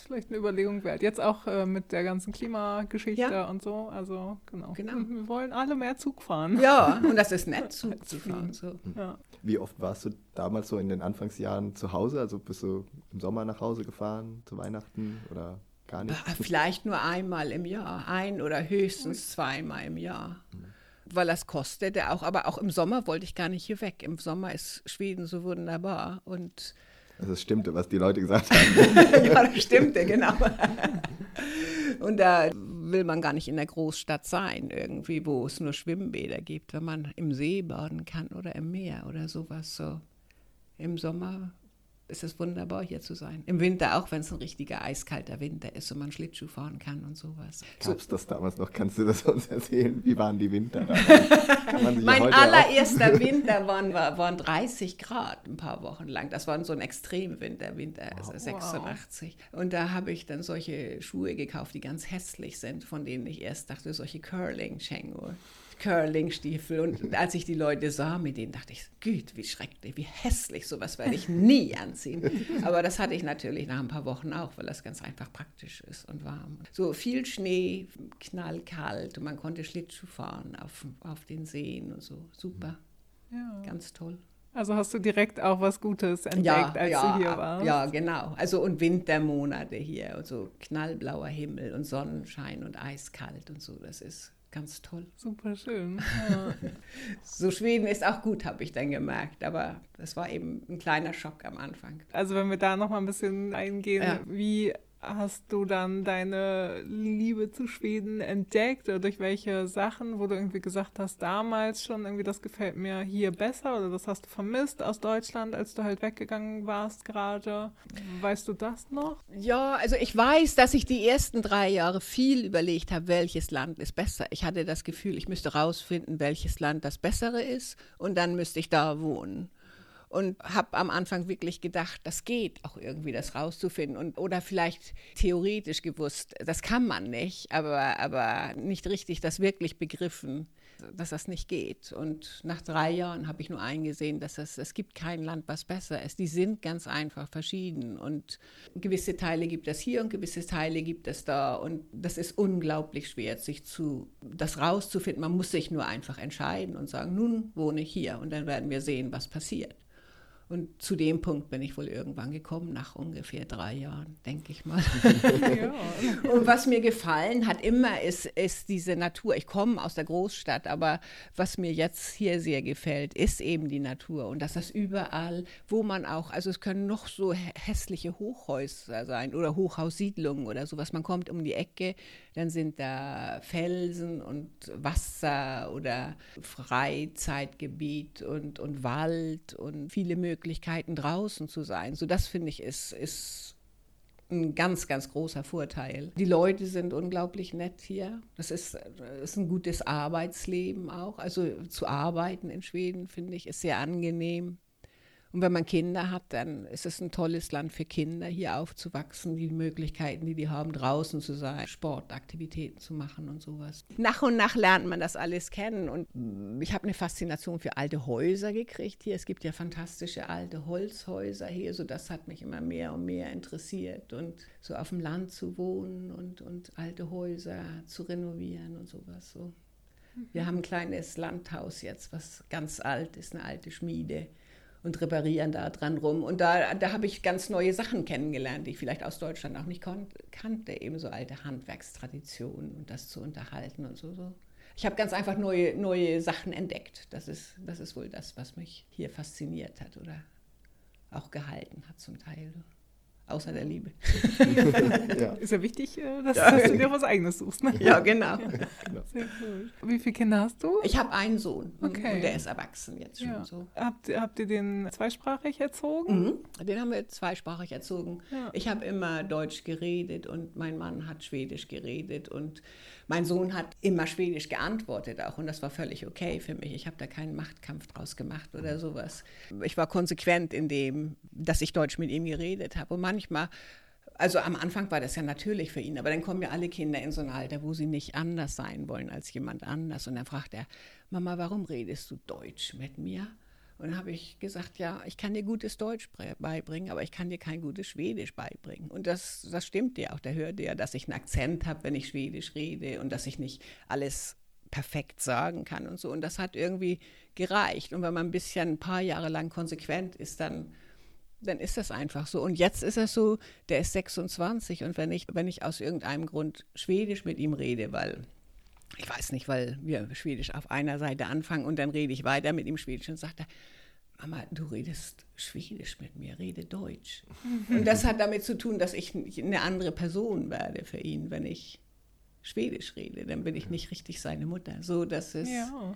Vielleicht eine Überlegung wert. Jetzt auch äh, mit der ganzen Klimageschichte Ja. und so. Also, genau. Genau. Wir wollen alle mehr Zug fahren. Ja, und das ist nett, Zug zu fahren. So. Ja. Wie oft warst du damals so in den Anfangsjahren zu Hause? Also bist du im Sommer nach Hause gefahren zu Weihnachten oder gar nicht? Ah, Vielleicht nur einmal im Jahr, ein oder höchstens zweimal im Jahr. Weil das kostete auch, aber auch im Sommer wollte ich gar nicht hier weg. Im Sommer ist Schweden so wunderbar und Also es stimmte, was die Leute gesagt haben. ja, das stimmte, genau. Und da will man gar nicht in der Großstadt sein, irgendwie, wo es nur Schwimmbäder gibt, wenn man im See baden kann oder im Meer oder sowas. So. Im Sommer ist es wunderbar, hier zu sein. Im Winter auch, wenn es ein richtiger eiskalter Winter ist und man Schlittschuh fahren kann und sowas. So, Gab es das damals noch? Kannst du das uns erzählen? Wie waren die Winter ja Mein auch- allererster Winter waren, war- waren 30 Grad ein paar Wochen lang. Das war so ein Extremwinter, Winter also 86. Und da habe ich dann solche Schuhe gekauft, die ganz hässlich sind, von denen ich erst dachte, solche Curling-Chengo. Curling-Stiefel. Und als ich die Leute sah, mit denen dachte ich, Güte, wie schrecklich, wie hässlich, sowas werde ich nie anziehen. Aber das hatte ich natürlich nach ein paar Wochen auch, weil das ganz einfach praktisch ist und warm. So viel Schnee, knallkalt und man konnte Schlittschuh fahren auf, auf den Seen und so. Super, ja. ganz toll. Also hast du direkt auch was Gutes entdeckt, als ja, du hier warst. ja, genau. Also und Wintermonate hier und so knallblauer Himmel und Sonnenschein und eiskalt und so. Das ist ganz toll. Super schön. Ja. So Schweden ist auch gut, habe ich dann gemerkt. Aber das war eben ein kleiner Schock am Anfang. Also wenn wir da noch mal ein bisschen eingehen, Ja. wie hast du dann deine Liebe zu Schweden entdeckt oder durch welche Sachen, wo du irgendwie gesagt hast, damals schon irgendwie, das gefällt mir hier besser oder das hast du vermisst aus Deutschland, als du halt weggegangen warst gerade? Weißt du das noch? Ja, also ich weiß, dass ich die ersten drei Jahre viel überlegt habe, welches Land ist besser. Ich hatte das Gefühl, ich müsste rausfinden, welches Land das bessere ist und dann müsste ich da wohnen. Und habe am Anfang wirklich gedacht, das geht auch irgendwie, das rauszufinden. Und, oder vielleicht theoretisch gewusst, das kann man nicht, aber, aber nicht richtig das wirklich begriffen, dass das nicht geht. Und nach drei Jahren habe ich nur eingesehen, dass es, es gibt kein Land, was besser ist. Die sind ganz einfach verschieden. Und gewisse Teile gibt es hier und gewisse Teile gibt es da. Und das ist unglaublich schwer, sich zu, das rauszufinden. Man muss sich nur einfach entscheiden und sagen, nun wohne ich hier und dann werden wir sehen, was passiert. Und zu dem Punkt bin ich wohl irgendwann gekommen, nach ungefähr drei Jahren, denke ich mal. Ja. Und was mir gefallen hat immer, ist, ist diese Natur. Ich komme aus der Großstadt, aber was mir jetzt hier sehr gefällt, ist eben die Natur. Und dass das überall, wo man auch, also es können noch so hässliche Hochhäuser sein oder Hochhaussiedlungen oder sowas. Man kommt um die Ecke, dann sind da Felsen und Wasser oder Freizeitgebiet und, und Wald und viele Möglichkeiten draußen zu sein. So das finde ich ist, ist ein ganz, ganz großer Vorteil. Die Leute sind unglaublich nett hier. Das ist, ist ein gutes Arbeitsleben auch. Also zu arbeiten in Schweden, finde ich, ist sehr angenehm. Und wenn man Kinder hat, dann ist es ein tolles Land für Kinder, hier aufzuwachsen, die Möglichkeiten, die die haben, draußen zu sein, Sportaktivitäten zu machen und sowas. Nach und nach lernt man das alles kennen. Und ich habe eine Faszination für alte Häuser gekriegt hier. Es gibt ja fantastische alte Holzhäuser hier, so das hat mich immer mehr und mehr interessiert. Und so auf dem Land zu wohnen und, und alte Häuser zu renovieren und sowas. So. Wir haben ein kleines Landhaus jetzt, was ganz alt ist, eine alte Schmiede und reparieren da dran rum. Und da, da habe ich ganz neue Sachen kennengelernt, die ich vielleicht aus Deutschland auch nicht kannte, eben so alte Handwerkstraditionen und das zu unterhalten und so. so. Ich habe ganz einfach neue, neue Sachen entdeckt. Das ist, das ist wohl das, was mich hier fasziniert hat oder auch gehalten hat zum Teil außer der Liebe. ja. Ist ja wichtig, äh, dass, ja. dass, du dir was Eigenes suchst. Ne? Ja, genau. Genau. Sehr cool. Wie viele Kinder hast du? Ich habe einen Sohn okay. und der ist erwachsen jetzt schon so. Habt, habt ihr den zweisprachig erzogen? Mhm. Den haben wir zweisprachig erzogen. Ich habe immer Deutsch geredet und mein Mann hat Schwedisch geredet und mein Sohn hat immer Schwedisch geantwortet auch und das war völlig okay für mich. Ich habe da keinen Machtkampf draus gemacht oder sowas. Ich war konsequent in dem, dass ich Deutsch mit ihm geredet habe und manchmal also am Anfang war das ja natürlich für ihn, aber dann kommen ja alle Kinder in so ein Alter, wo sie nicht anders sein wollen als jemand anders. Und dann fragt er, Mama, warum redest du Deutsch mit mir? Und dann habe ich gesagt, ja, ich kann dir gutes Deutsch beibringen, aber ich kann dir kein gutes Schwedisch beibringen. Und das, das stimmt ja auch. Der hört ja, dass ich einen Akzent habe, wenn ich Schwedisch rede und dass ich nicht alles perfekt sagen kann und so. Und das hat irgendwie gereicht. Und wenn man ein bisschen ein paar Jahre lang konsequent ist, dann, dann ist das einfach so. Und jetzt ist es so, der ist 26 und wenn ich, wenn ich aus irgendeinem Grund Schwedisch mit ihm rede, weil ich weiß nicht, weil wir Schwedisch auf einer Seite anfangen und dann rede ich weiter mit ihm Schwedisch und sagt er, Mama, du redest Schwedisch mit mir, rede Deutsch. Und das hat damit zu tun, dass ich eine andere Person werde für ihn, wenn ich Schwedisch rede. Dann bin ich nicht richtig seine Mutter. So, dass es, ja.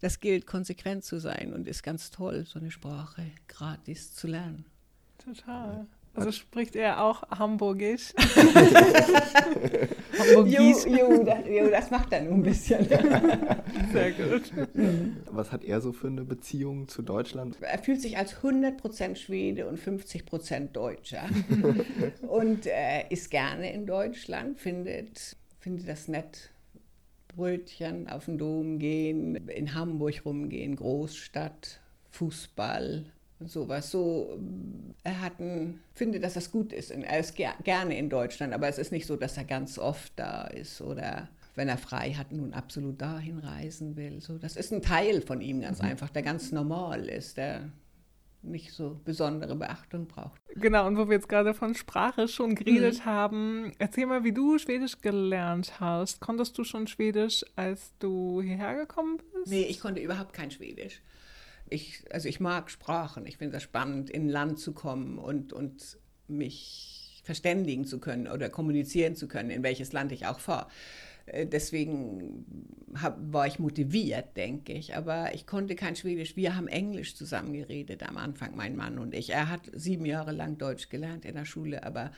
das gilt, konsequent zu sein und ist ganz toll, so eine Sprache gratis zu lernen. Total. Also spricht er auch Hamburgisch? Hamburgisch. Jo, jo, das, jo, das macht er nur ein bisschen. Sehr gut. Was hat er so für eine Beziehung zu Deutschland? Er fühlt sich als 100% Schwede und 50% Deutscher. und er ist gerne in Deutschland, findet, findet das nett. Brötchen auf den Dom gehen, in Hamburg rumgehen, Großstadt, Fußball, sowas. So, er hat ein, finde, dass das gut ist. Er ist ger gerne in Deutschland, aber es ist nicht so, dass er ganz oft da ist oder wenn er frei hat, nun absolut dahin reisen will. So, das ist ein Teil von ihm ganz mhm. einfach, der ganz normal ist, der nicht so besondere Beachtung braucht. Genau, und wo wir jetzt gerade von Sprache schon geredet mhm. haben, erzähl mal, wie du Schwedisch gelernt hast. Konntest du schon Schwedisch, als du hierher gekommen bist? Nee, ich konnte überhaupt kein Schwedisch ich, also ich mag Sprachen. Ich finde es spannend, in ein Land zu kommen und, und mich verständigen zu können oder kommunizieren zu können, in welches Land ich auch fahre. Äh, deswegen hab, war ich motiviert, denke ich. Aber ich konnte kein Schwedisch. Wir haben Englisch zusammen geredet am Anfang, mein Mann und ich. Er hat sieben Jahre lang Deutsch gelernt in der Schule, aber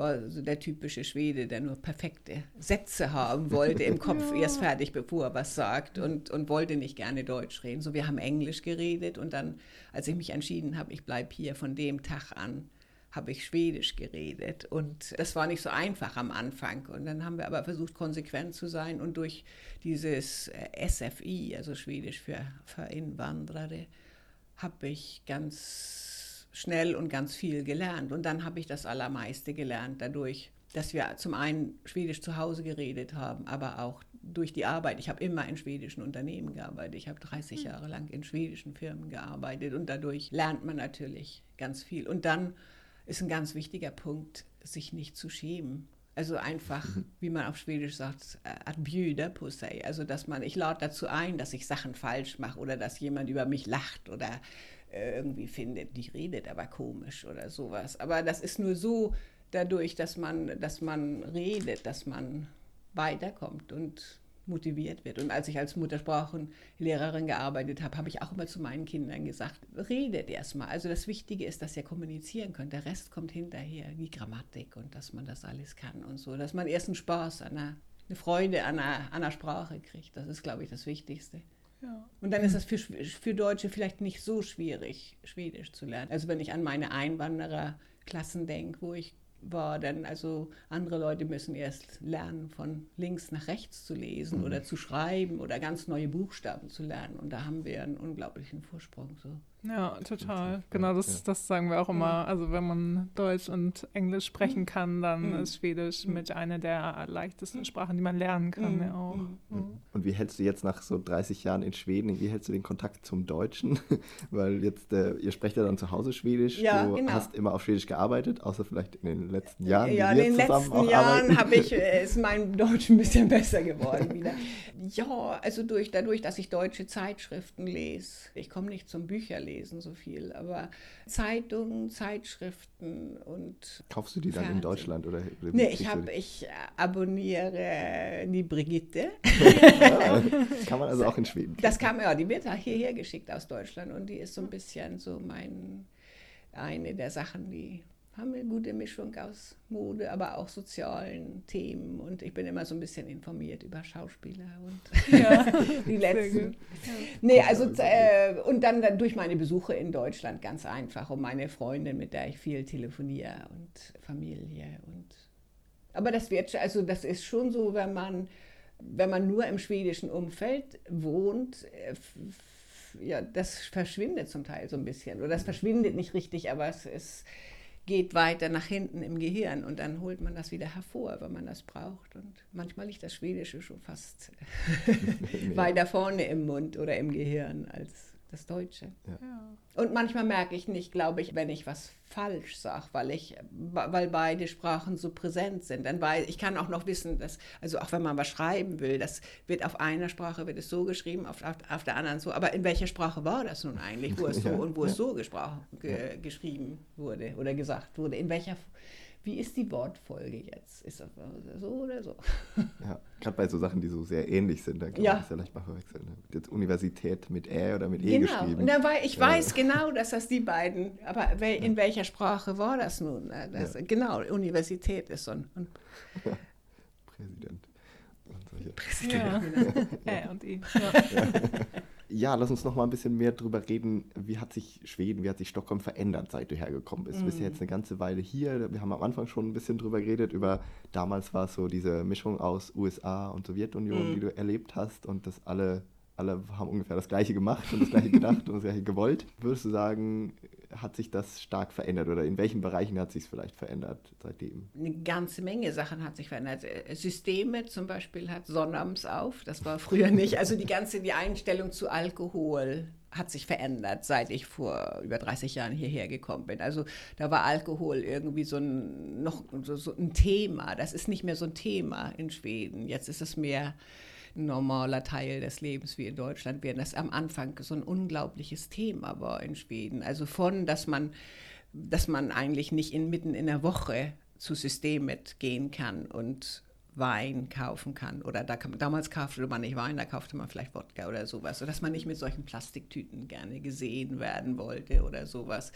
war so der typische Schwede, der nur perfekte Sätze haben wollte im Kopf, ja. erst fertig, bevor er was sagt und, und wollte nicht gerne Deutsch reden. So, wir haben Englisch geredet und dann, als ich mich entschieden habe, ich bleibe hier von dem Tag an, habe ich Schwedisch geredet. Und das war nicht so einfach am Anfang. Und dann haben wir aber versucht, konsequent zu sein. Und durch dieses äh, SFI, also Schwedisch für, für Inwandrare, habe ich ganz schnell und ganz viel gelernt. Und dann habe ich das Allermeiste gelernt dadurch, dass wir zum einen Schwedisch zu Hause geredet haben, aber auch durch die Arbeit. Ich habe immer in schwedischen Unternehmen gearbeitet. Ich habe 30 Jahre lang in schwedischen Firmen gearbeitet und dadurch lernt man natürlich ganz viel. Und dann ist ein ganz wichtiger Punkt, sich nicht zu schämen. Also einfach, mhm. wie man auf Schwedisch sagt, att bjuda på sig. Also dass man, ich lade dazu ein, dass ich Sachen falsch mache oder dass jemand über mich lacht oder äh, irgendwie findet, die redet aber komisch oder sowas. Aber das ist nur so dadurch, dass man, dass man redet, dass man weiterkommt und motiviert wird. Und als ich als Muttersprachenlehrerin gearbeitet habe, habe ich auch immer zu meinen Kindern gesagt, redet erstmal. Also das Wichtige ist, dass ihr kommunizieren könnt. Der Rest kommt hinterher, die Grammatik und dass man das alles kann und so. Dass man erst einen Spaß, eine, eine Freude an einer, an einer Sprache kriegt. Das ist, glaube ich, das Wichtigste. Ja. Und dann ist es für, für Deutsche vielleicht nicht so schwierig, Schwedisch zu lernen. Also wenn ich an meine Einwandererklassen denke, wo ich war dann, also andere Leute müssen erst lernen, von links nach rechts zu lesen mhm. oder zu schreiben oder ganz neue Buchstaben zu lernen. Und da haben wir einen unglaublichen Vorsprung. So. Ja, total. Genau, das, das sagen wir auch immer. Also wenn man Deutsch und Englisch sprechen kann, dann ist Schwedisch mit einer der leichtesten Sprachen, die man lernen kann. Ja auch. Und wie hältst du jetzt nach so 30 Jahren in Schweden, wie hältst du den Kontakt zum Deutschen? Weil jetzt, äh, ihr sprecht ja dann zu Hause Schwedisch. Ja, du genau. hast immer auf Schwedisch gearbeitet, außer vielleicht in den letzten Jahren. Ja, in den letzten Jahren habe ich, äh, ist mein Deutsch ein bisschen besser geworden wieder. Ja, also durch, dadurch, dass ich deutsche Zeitschriften lese. Ich komme nicht zum Bücherlesen lesen so viel, aber Zeitungen, Zeitschriften und. Kaufst du die dann in Deutschland oder? oder nee, ich, hab, ich abonniere die Brigitte. ja, kann man also auch in Schweden. Das kam ja, die wird hierher geschickt aus Deutschland und die ist so ein bisschen so mein eine der Sachen, die haben eine gute Mischung aus Mode, aber auch sozialen Themen. Und ich bin immer so ein bisschen informiert über Schauspieler und ja, die letzten. Ja. Nee, also äh, und dann, dann durch meine Besuche in Deutschland ganz einfach und meine Freundin, mit der ich viel telefoniere und Familie und aber das wird also das ist schon so, wenn man wenn man nur im schwedischen Umfeld wohnt, äh, ja, das verschwindet zum Teil so ein bisschen. Oder das verschwindet nicht richtig, aber es ist geht weiter nach hinten im Gehirn und dann holt man das wieder hervor, wenn man das braucht. Und manchmal liegt das Schwedische schon fast weiter vorne im Mund oder im Gehirn als das Deutsche. Ja. Und manchmal merke ich nicht, glaube ich, wenn ich was falsch sage, weil ich, weil beide Sprachen so präsent sind. Dann weil ich kann auch noch wissen, dass, also auch wenn man was schreiben will, das wird auf einer Sprache wird es so geschrieben, auf, auf, auf der anderen so. Aber in welcher Sprache war das nun eigentlich, wo es so und wo ja. es so gesprochen, ge, geschrieben wurde oder gesagt wurde? In welcher wie ist die Wortfolge jetzt? Ist das so oder so? Ja, gerade bei so Sachen, die so sehr ähnlich sind, da kann ja. man das ja leicht mal verwechseln. Ne? Jetzt Universität mit Ä oder mit E genau. geschrieben. Genau, ich ja. weiß genau, dass das die beiden, aber in welcher Sprache war das nun? Das, ja. Genau, Universität ist so ein... Präsident. Präsident. Ja. Genau. Ä und I. Ja lass uns noch mal ein bisschen mehr drüber reden. Wie hat sich Schweden, wie hat sich Stockholm verändert, seit du hergekommen bist? Du bist ja jetzt eine ganze Weile hier. Wir haben am Anfang schon ein bisschen drüber geredet, über damals war es so diese Mischung aus USA und Sowjetunion, mm. die du erlebt hast und das alle, alle haben ungefähr das Gleiche gemacht und das Gleiche gedacht und das Gleiche gewollt. Würdest du sagen, hat sich das stark verändert oder in welchen Bereichen hat sich es vielleicht verändert seitdem? Eine ganze Menge Sachen hat sich verändert. Systeme zum Beispiel hat Sonnabends auf, das war früher nicht. Also die ganze die Einstellung zu Alkohol hat sich verändert, seit ich vor über 30 Jahren hierher gekommen bin. Also da war Alkohol irgendwie so ein, noch so, so ein Thema. Das ist nicht mehr so ein Thema in Schweden. Jetzt ist es mehr normaler Teil des Lebens wie in Deutschland, während das am Anfang so ein unglaubliches Thema war in Schweden. Also von, dass man, dass man eigentlich nicht in, mitten in der Woche zu Systemet gehen kann und Wein kaufen kann. Oder da damals kaufte man nicht Wein, da kaufte man vielleicht Wodka oder sowas. Sodass man nicht mit solchen Plastiktüten gerne gesehen werden wollte oder sowas.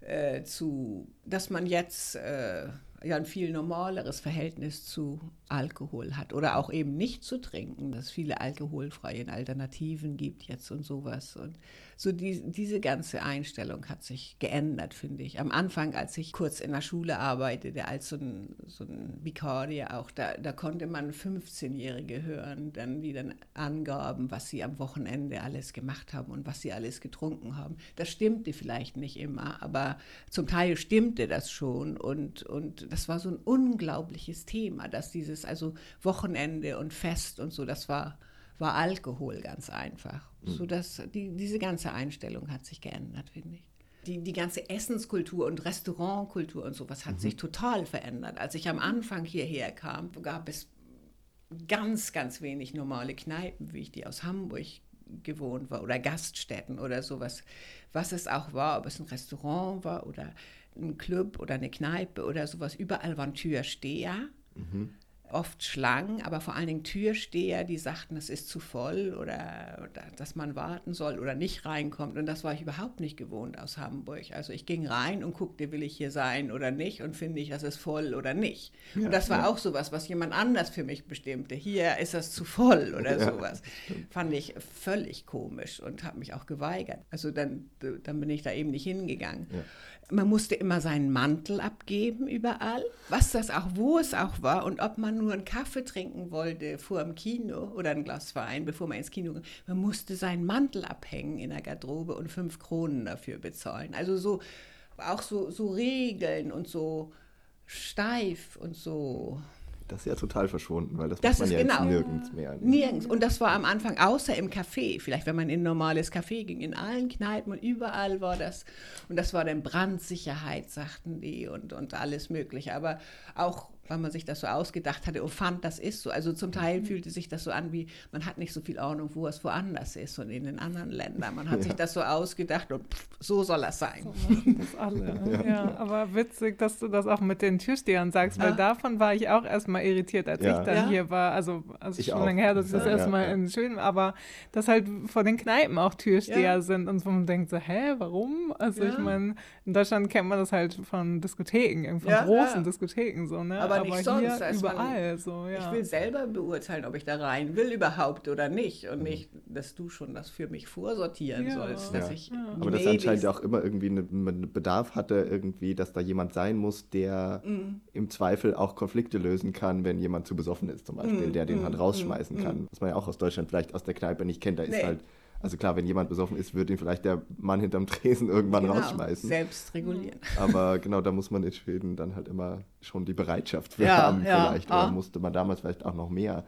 Äh, zu, dass man jetzt äh, ja ein viel normaleres Verhältnis zu Alkohol hat oder auch eben nicht zu trinken, dass es viele alkoholfreie Alternativen gibt jetzt und sowas. Und so die, diese ganze Einstellung hat sich geändert, finde ich. Am Anfang, als ich kurz in der Schule arbeitete, als so ein, so ein Vikarier auch, da, da konnte man 15-Jährige hören, dann, die dann angaben, was sie am Wochenende alles gemacht haben und was sie alles getrunken haben. Das stimmte vielleicht nicht immer, aber zum Teil stimmte das schon und, und das war so ein unglaubliches Thema, dass dieses, also Wochenende und Fest und so, das war, war Alkohol ganz einfach. Mhm. So dass die, diese ganze Einstellung hat sich geändert, finde ich. Die, die ganze Essenskultur und Restaurantkultur und sowas hat mhm. sich total verändert. Als ich am Anfang hierher kam, gab es ganz, ganz wenig normale Kneipen, wie ich die aus Hamburg gewohnt war, oder Gaststätten oder sowas. Was es auch war, ob es ein Restaurant war oder ein Club oder eine Kneipe oder sowas. Überall waren Türsteher. Mhm oft Schlangen, aber vor allen Dingen Türsteher, die sagten, es ist zu voll oder, oder, dass man warten soll oder nicht reinkommt. Und das war ich überhaupt nicht gewohnt aus Hamburg. Also ich ging rein und guckte, will ich hier sein oder nicht und finde ich, das ist voll oder nicht. Ja, und das war ja. auch sowas, was jemand anders für mich bestimmte. Hier ist das zu voll oder ja, sowas. Fand ich völlig komisch und habe mich auch geweigert. Also dann, dann bin ich da eben nicht hingegangen. Man musste immer seinen Mantel abgeben überall, was das auch, wo es auch war und ob man nur einen Kaffee trinken wollte vor dem Kino oder ein Glas Wein, bevor man ins Kino ging, man musste seinen Mantel abhängen in der Garderobe und fünf Kronen dafür bezahlen. Also so auch so, so Regeln und so steif und so das ist ja total verschwunden, weil das, das man ja genau. nirgends mehr. Nirgends. Und das war am Anfang außer im Café. Vielleicht, wenn man in ein normales Café ging, in allen Kneipen und überall war das. Und das war dann Brandsicherheit, sagten die und, und alles Mögliche. Aber auch weil man sich das so ausgedacht hatte und fand, das ist so. Also zum Teil mhm. fühlte sich das so an, wie man hat nicht so viel Ahnung, wo es woanders ist und in den anderen Ländern. Man hat ja. sich das so ausgedacht und pff, so soll das sein. So das alle. ja. ja. aber witzig, dass du das auch mit den Türstehern sagst, weil davon war ich auch erstmal irritiert, als ich dann hier war. Also, also ich schon auch. lange her, dass ich das erste Mal in Schön, aber dass halt vor den Kneipen auch Türsteher sind und so man denkt so, hä, warum? Also ich meine, in Deutschland kennt man das halt von Diskotheken, von großen Diskotheken so, ne? Aber aber nicht sonst. Also überall man, so, ja. Ich will selber beurteilen, ob ich da rein will überhaupt oder nicht. Und nicht, dass du schon das für mich vorsortieren ja. sollst. Dass ja. ich Aber das ja auch immer irgendwie einen Bedarf hatte, irgendwie, dass da jemand sein muss, der mm. im Zweifel auch Konflikte lösen kann, wenn jemand zu besoffen ist, zum Beispiel, mm. der den mm. halt rausschmeißen mm. kann. Was man ja auch aus Deutschland vielleicht aus der Kneipe nicht kennt. Da nee. ist halt also klar, wenn jemand besoffen ist, würde ihn vielleicht der Mann hinterm Tresen irgendwann genau, rausschmeißen. Selbst regulieren. Aber genau, da muss man in Schweden dann halt immer schon die Bereitschaft für ja, haben ja, vielleicht. Oder ah. musste man damals vielleicht auch noch mehr,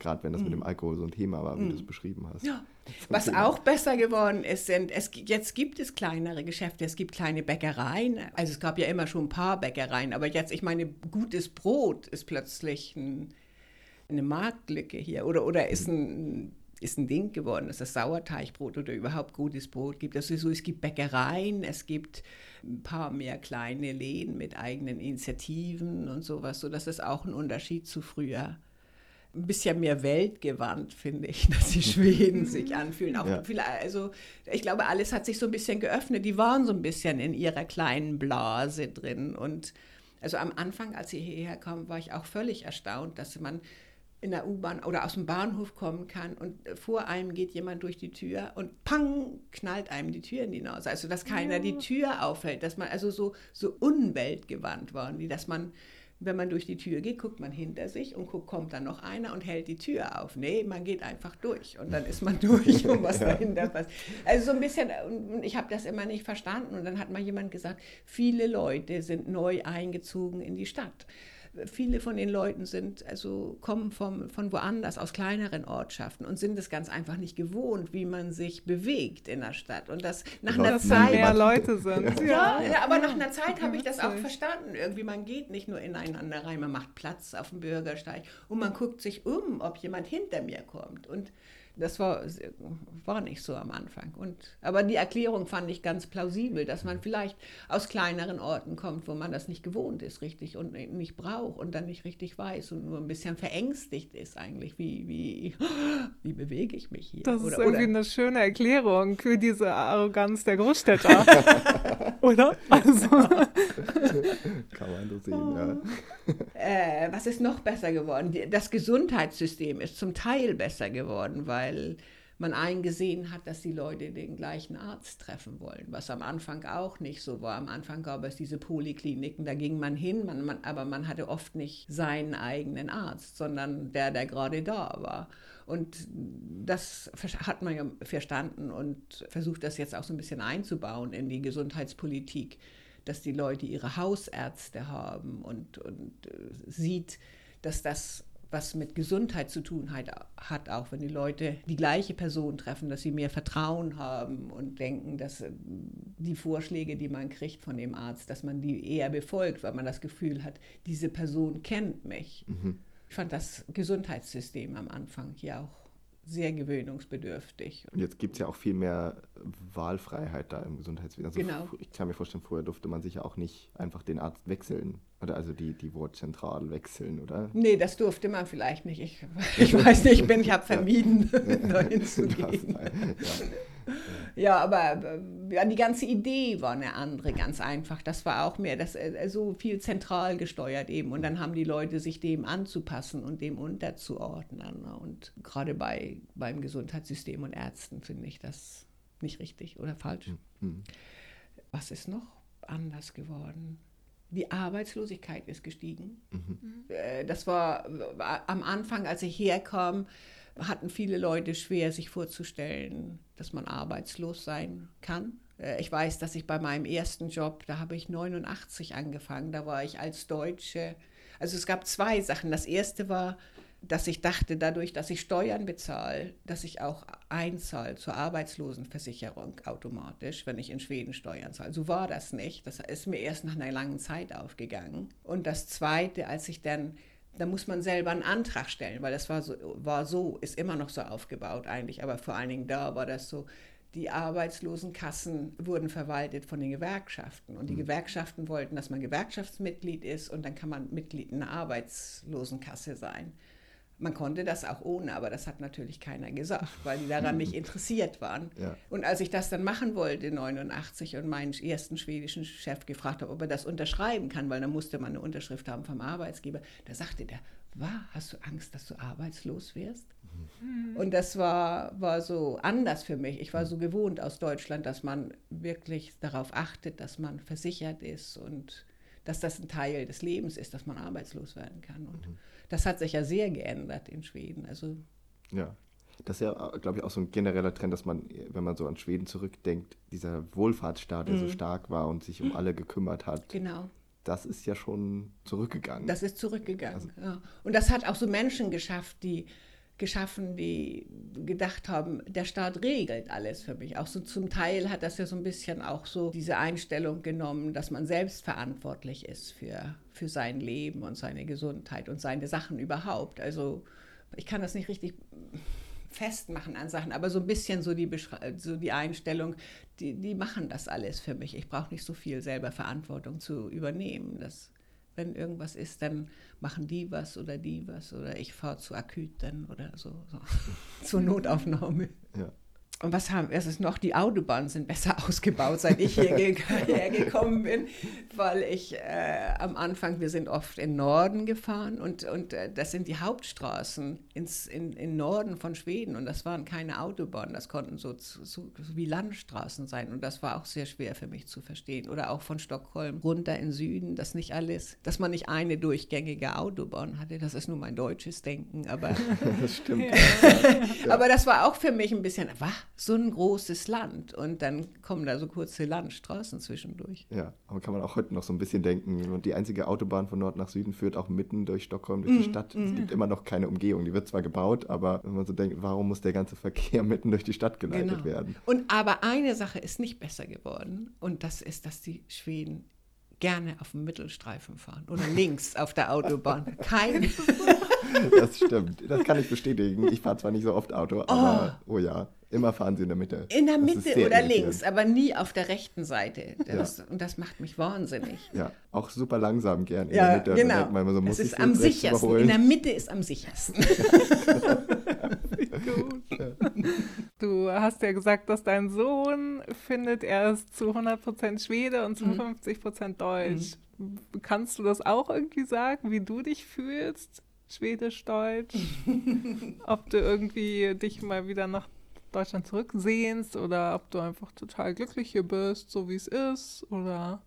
gerade wenn das mit dem mhm. Alkohol so ein Thema war, wie mm. du es beschrieben hast. Ja. Was auch besser geworden ist, sind, es, jetzt gibt es kleinere Geschäfte, es gibt kleine Bäckereien. Also es gab ja immer schon ein paar Bäckereien, aber jetzt, ich meine, gutes Brot ist plötzlich ein, eine Marktlücke hier oder, oder ist ein ist ein Ding geworden, dass es Sauerteigbrot oder überhaupt gutes Brot gibt. Also so, es gibt Bäckereien, es gibt ein paar mehr kleine Läden mit eigenen Initiativen und sowas, so dass es auch ein Unterschied zu früher. Ein bisschen mehr weltgewandt, finde ich, dass die Schweden sich anfühlen. Auch ja. viel, also ich glaube, alles hat sich so ein bisschen geöffnet. Die waren so ein bisschen in ihrer kleinen Blase drin. Und also am Anfang, als sie hierher kamen, war ich auch völlig erstaunt, dass man in der U-Bahn oder aus dem Bahnhof kommen kann und vor einem geht jemand durch die Tür und pang, knallt einem die Tür in die Nase. Also, dass keiner ja. die Tür aufhält, dass man also so, so unweltgewandt waren, wie dass man, wenn man durch die Tür geht, guckt man hinter sich und guckt, kommt dann noch einer und hält die Tür auf. Nee, man geht einfach durch und dann ist man durch und was ja. dahinter passiert. Also so ein bisschen, ich habe das immer nicht verstanden und dann hat mal jemand gesagt, viele Leute sind neu eingezogen in die Stadt viele von den Leuten sind, also kommen vom, von woanders, aus kleineren Ortschaften und sind es ganz einfach nicht gewohnt, wie man sich bewegt in der Stadt. Und das nach Leute, einer Zeit. mehr Leute sind. Ja, ja, aber nach einer Zeit habe ich das auch verstanden. Irgendwie, man geht nicht nur ineinander rein, man macht Platz auf dem Bürgersteig und man guckt sich um, ob jemand hinter mir kommt. Und das war, war nicht so am Anfang. Und, aber die Erklärung fand ich ganz plausibel, dass man vielleicht aus kleineren Orten kommt, wo man das nicht gewohnt ist, richtig und nicht braucht und dann nicht richtig weiß und nur ein bisschen verängstigt ist eigentlich. Wie, wie, wie bewege ich mich hier? Das oder, ist irgendwie oder? eine schöne Erklärung für diese Arroganz der Großstädter. oder? Also. Kann man so sehen, ja. Äh, was ist noch besser geworden? Das Gesundheitssystem ist zum Teil besser geworden, weil man eingesehen hat, dass die Leute den gleichen Arzt treffen wollen, was am Anfang auch nicht so war. Am Anfang gab es diese Polykliniken, da ging man hin, man, man, aber man hatte oft nicht seinen eigenen Arzt, sondern der, der gerade da war. Und das hat man ja verstanden und versucht das jetzt auch so ein bisschen einzubauen in die Gesundheitspolitik, dass die Leute ihre Hausärzte haben und, und äh, sieht, dass das was mit Gesundheit zu tun hat, hat, auch wenn die Leute die gleiche Person treffen, dass sie mehr Vertrauen haben und denken, dass äh, die Vorschläge, die man kriegt von dem Arzt, dass man die eher befolgt, weil man das Gefühl hat, diese Person kennt mich. Mhm. Ich fand das Gesundheitssystem am Anfang hier auch sehr gewöhnungsbedürftig. Und jetzt gibt es ja auch viel mehr Wahlfreiheit da im Gesundheitswesen. Also genau. Ich kann mir vorstellen, vorher durfte man sich ja auch nicht einfach den Arzt wechseln oder also die, die Wortzentral wechseln, oder? Nee, das durfte man vielleicht nicht. Ich, ich weiß nicht, ich, bin, ich habe vermieden, dahin zu gehen. Ja. Ja, aber ja, die ganze Idee war eine andere, ganz einfach. Das war auch mehr das, äh, so viel zentral gesteuert eben. Und dann haben die Leute sich dem anzupassen und dem unterzuordnen. Und gerade bei, beim Gesundheitssystem und Ärzten finde ich das nicht richtig oder falsch. Mhm. Was ist noch anders geworden? Die Arbeitslosigkeit ist gestiegen. Mhm. Äh, das war, war am Anfang, als ich herkam, hatten viele Leute schwer, sich vorzustellen, dass man arbeitslos sein kann. Äh, ich weiß, dass ich bei meinem ersten Job, da habe ich 89 angefangen, da war ich als Deutsche. Also es gab zwei Sachen. Das erste war, dass ich dachte, dadurch, dass ich Steuern bezahle, dass ich auch einzahle zur Arbeitslosenversicherung automatisch, wenn ich in Schweden Steuern zahle. So war das nicht. Das ist mir erst nach einer langen Zeit aufgegangen. Und das Zweite, als ich dann, da muss man selber einen Antrag stellen, weil das war so, war so, ist immer noch so aufgebaut eigentlich, aber vor allen Dingen da war das so, die Arbeitslosenkassen wurden verwaltet von den Gewerkschaften. Und die mhm. Gewerkschaften wollten, dass man Gewerkschaftsmitglied ist und dann kann man Mitglied in einer Arbeitslosenkasse sein. Man konnte das auch ohne, aber das hat natürlich keiner gesagt, weil die daran nicht interessiert waren. Ja. Und als ich das dann machen wollte, 89, und meinen ersten schwedischen Chef gefragt habe, ob er das unterschreiben kann, weil dann musste man eine Unterschrift haben vom Arbeitsgeber, da sagte der, war, hast du Angst, dass du arbeitslos wirst? Mhm. Und das war, war so anders für mich. Ich war so gewohnt aus Deutschland, dass man wirklich darauf achtet, dass man versichert ist und dass das ein Teil des Lebens ist, dass man arbeitslos werden kann. Und mhm. Das hat sich ja sehr geändert in Schweden. Also ja, das ist ja, glaube ich, auch so ein genereller Trend, dass man, wenn man so an Schweden zurückdenkt, dieser Wohlfahrtsstaat, der mhm. so stark war und sich um alle gekümmert hat. Genau. Das ist ja schon zurückgegangen. Das ist zurückgegangen, also, ja. Und das hat auch so Menschen geschafft, die geschaffen, die gedacht haben, der Staat regelt alles für mich. Auch so zum Teil hat das ja so ein bisschen auch so diese Einstellung genommen, dass man selbst verantwortlich ist für, für sein Leben und seine Gesundheit und seine Sachen überhaupt. Also ich kann das nicht richtig festmachen an Sachen, aber so ein bisschen so die, so die Einstellung, die, die machen das alles für mich. Ich brauche nicht so viel selber Verantwortung zu übernehmen. Das wenn irgendwas ist, dann machen die was oder die was oder ich fahre zu Aküten oder so, so. zur Notaufnahme. Ja. Und was haben, es ist noch, die Autobahnen sind besser ausgebaut, seit ich hierher gekommen bin, weil ich äh, am Anfang, wir sind oft in Norden gefahren und, und äh, das sind die Hauptstraßen ins, in, in Norden von Schweden und das waren keine Autobahnen, das konnten so, so, so, wie Landstraßen sein und das war auch sehr schwer für mich zu verstehen. Oder auch von Stockholm runter in Süden, dass nicht alles, dass man nicht eine durchgängige Autobahn hatte, das ist nur mein deutsches Denken, aber... das stimmt. Ja. aber das war auch für mich ein bisschen, was? So ein großes Land und dann kommen da so kurze Landstraßen zwischendurch. Ja, aber kann man auch heute noch so ein bisschen denken, und die einzige Autobahn von Nord nach Süden führt auch mitten durch Stockholm, durch mm, die Stadt. Mm. Es gibt immer noch keine Umgehung, die wird zwar gebaut, aber wenn man so denkt, warum muss der ganze Verkehr mitten durch die Stadt geleitet genau. werden? Und aber eine Sache ist nicht besser geworden und das ist, dass die Schweden gerne auf dem Mittelstreifen fahren oder links auf der Autobahn. Kein. Das stimmt. Das kann ich bestätigen. Ich fahre zwar nicht so oft Auto, aber oh, ja, immer fahren sie in der Mitte. In der Mitte oder links, aber nie auf der rechten Seite. Das, Und das macht mich wahnsinnig. Ja, auch super langsam gern in Ja, der Mitte. Da genau. man so, ich ist am sichersten. überholen? In der Mitte ist am sichersten. Gut. Du hast ja gesagt, dass dein Sohn findet, er ist zu 100% Schwede und zu Mhm. 50% Deutsch. Kannst du das auch irgendwie sagen, wie du dich fühlst? Schwedisch, Deutsch? ob du irgendwie dich mal wieder nach Deutschland zurücksehnst oder ob du einfach total glücklich hier bist, so wie es ist? Oder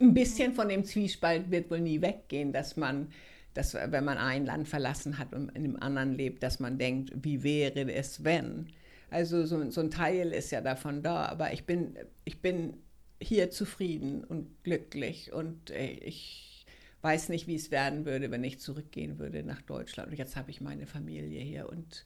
Ein bisschen von dem Zwiespalt wird wohl nie weggehen, dass man, dass, wenn man ein Land verlassen hat und in einem anderen lebt, dass man denkt, wie wäre es, wenn? Also so, so ein Teil ist ja davon da, aber ich bin, ich bin hier zufrieden und glücklich und äh, ich weiß nicht, wie es werden würde, wenn ich zurückgehen würde nach Deutschland. Und jetzt habe ich meine Familie hier und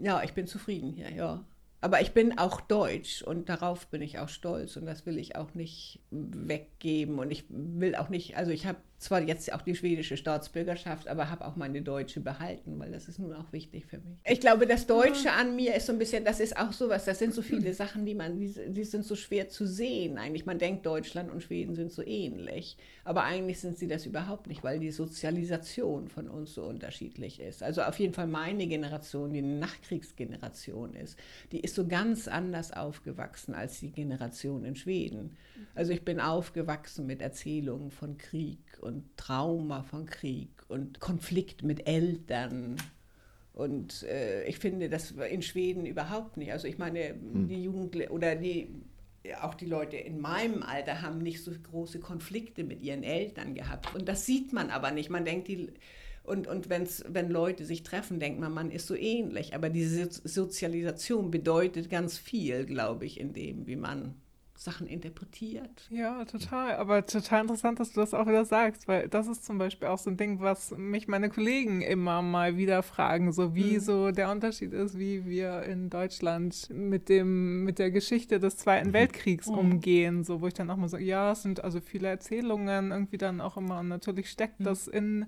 ja, ich bin zufrieden hier, ja. Aber ich bin auch deutsch und darauf bin ich auch stolz und das will ich auch nicht weggeben und ich will auch nicht, also ich habe zwar jetzt auch die schwedische Staatsbürgerschaft, aber habe auch meine deutsche behalten, weil das ist nun auch wichtig für mich. Ich glaube, das Deutsche an mir ist so ein bisschen, das ist auch sowas, das sind so viele Sachen, die man, die, die sind so schwer zu sehen eigentlich. Man denkt, Deutschland und Schweden sind so ähnlich, aber eigentlich sind sie das überhaupt nicht, weil die Sozialisation von uns so unterschiedlich ist. Also auf jeden Fall meine Generation, die eine Nachkriegsgeneration ist, die ist so ganz anders aufgewachsen als die Generation in Schweden. Also ich bin aufgewachsen mit Erzählungen von Krieg und Trauma von Krieg und Konflikt mit Eltern. Und äh, ich finde das in Schweden überhaupt nicht. Also ich meine, die Jugendlichen oder die auch die Leute in meinem Alter haben nicht so große Konflikte mit ihren Eltern gehabt. Und das sieht man aber nicht. Man denkt, die, und, und wenn's, wenn Leute sich treffen, denkt man, man ist so ähnlich. Aber diese So- Sozialisation bedeutet ganz viel, glaube ich, in dem, wie man Sachen interpretiert. Ja, total. Aber total interessant, dass du das auch wieder sagst, weil das ist zum Beispiel auch so ein Ding, was mich meine Kollegen immer mal wieder fragen, so wie Mhm. so der Unterschied ist, wie wir in Deutschland mit dem, mit der Geschichte des Zweiten Weltkriegs Mhm. umgehen, so wo ich dann auch mal so, ja, es sind also viele Erzählungen irgendwie dann auch immer und natürlich Mhm. steckt das in